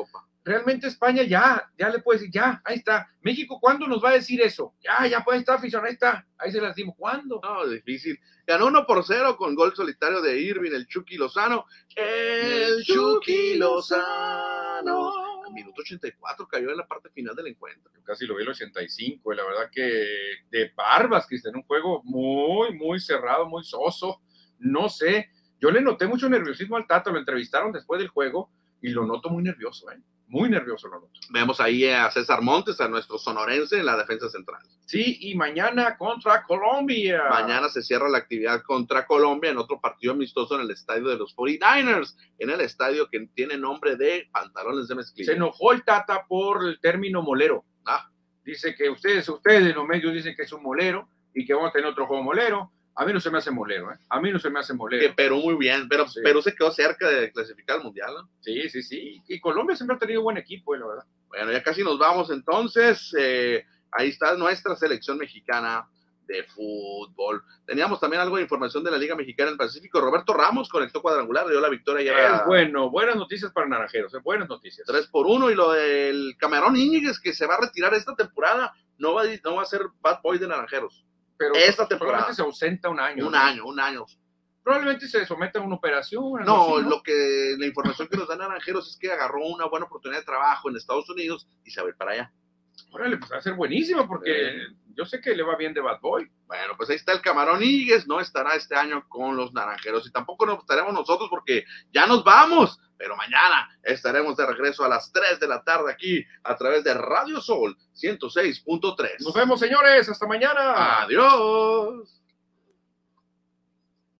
realmente España ya, ya le puede decir, ya, ahí está. México, ¿cuándo nos va a decir eso? Ya, ya puede estar afición, ahí está. Ahí se las dimos. ¿Cuándo? No, difícil. Ganó 1 por 0 con gol solitario de Irving, el Chucky Lozano. El Chucky Lozano. Al minuto 84 cayó en la parte final del encuentro. casi lo vi el 85, y la verdad que de barbas, Cristian, un juego muy, muy cerrado, muy soso. No sé, yo le noté mucho nerviosismo al Tato, lo entrevistaron después del juego y lo noto muy nervioso, ¿eh? Muy nervioso lo noto. Vemos ahí a César Montes, a nuestro sonorense en la defensa central. Sí, y mañana contra Colombia. Mañana se cierra la actividad contra Colombia en otro partido amistoso en el estadio de los 49ers, en el estadio que tiene nombre de pantalones de mezclilla. Se enojó el Tata por el término molero. Ah. Dice que ustedes, ustedes los medios dicen que es un molero y que vamos a tener otro juego molero. A mí no se me hace molero, ¿eh? A mí no se me hace molero. Que Perú muy bien, pero Perú se quedó cerca de clasificar al Mundial, ¿no? Sí, sí, sí. Y Colombia siempre ha tenido buen equipo, eh, la verdad. Bueno, ya casi nos vamos entonces. Eh, ahí está nuestra selección mexicana de fútbol. Teníamos también algo de información de la Liga Mexicana del Pacífico. Roberto Ramos conectó cuadrangular, dio la victoria. Ya es bueno, buenas noticias para Naranjeros, eh, buenas noticias. 3 por 1 y lo del Camarón Íñiguez que se va a retirar esta temporada, no va, no va a ser bad boy de Naranjeros pero esta temporada se ausenta un año. Un año, un año. Probablemente se someta a una operación. No, lo que la información que nos dan Naranjeros es que agarró una buena oportunidad de trabajo en Estados Unidos y se va a ir para allá. Órale, pues va a ser buenísimo porque yo sé que le va bien de Bad Boy. Bueno, pues ahí está el Camarón Íguez, no estará este año con los Naranjeros y tampoco nos estaremos nosotros porque ya nos vamos, pero mañana estaremos de regreso a las 3 de la tarde aquí a través de Radio Sol 106.3. Nos vemos, señores, hasta mañana. Adiós.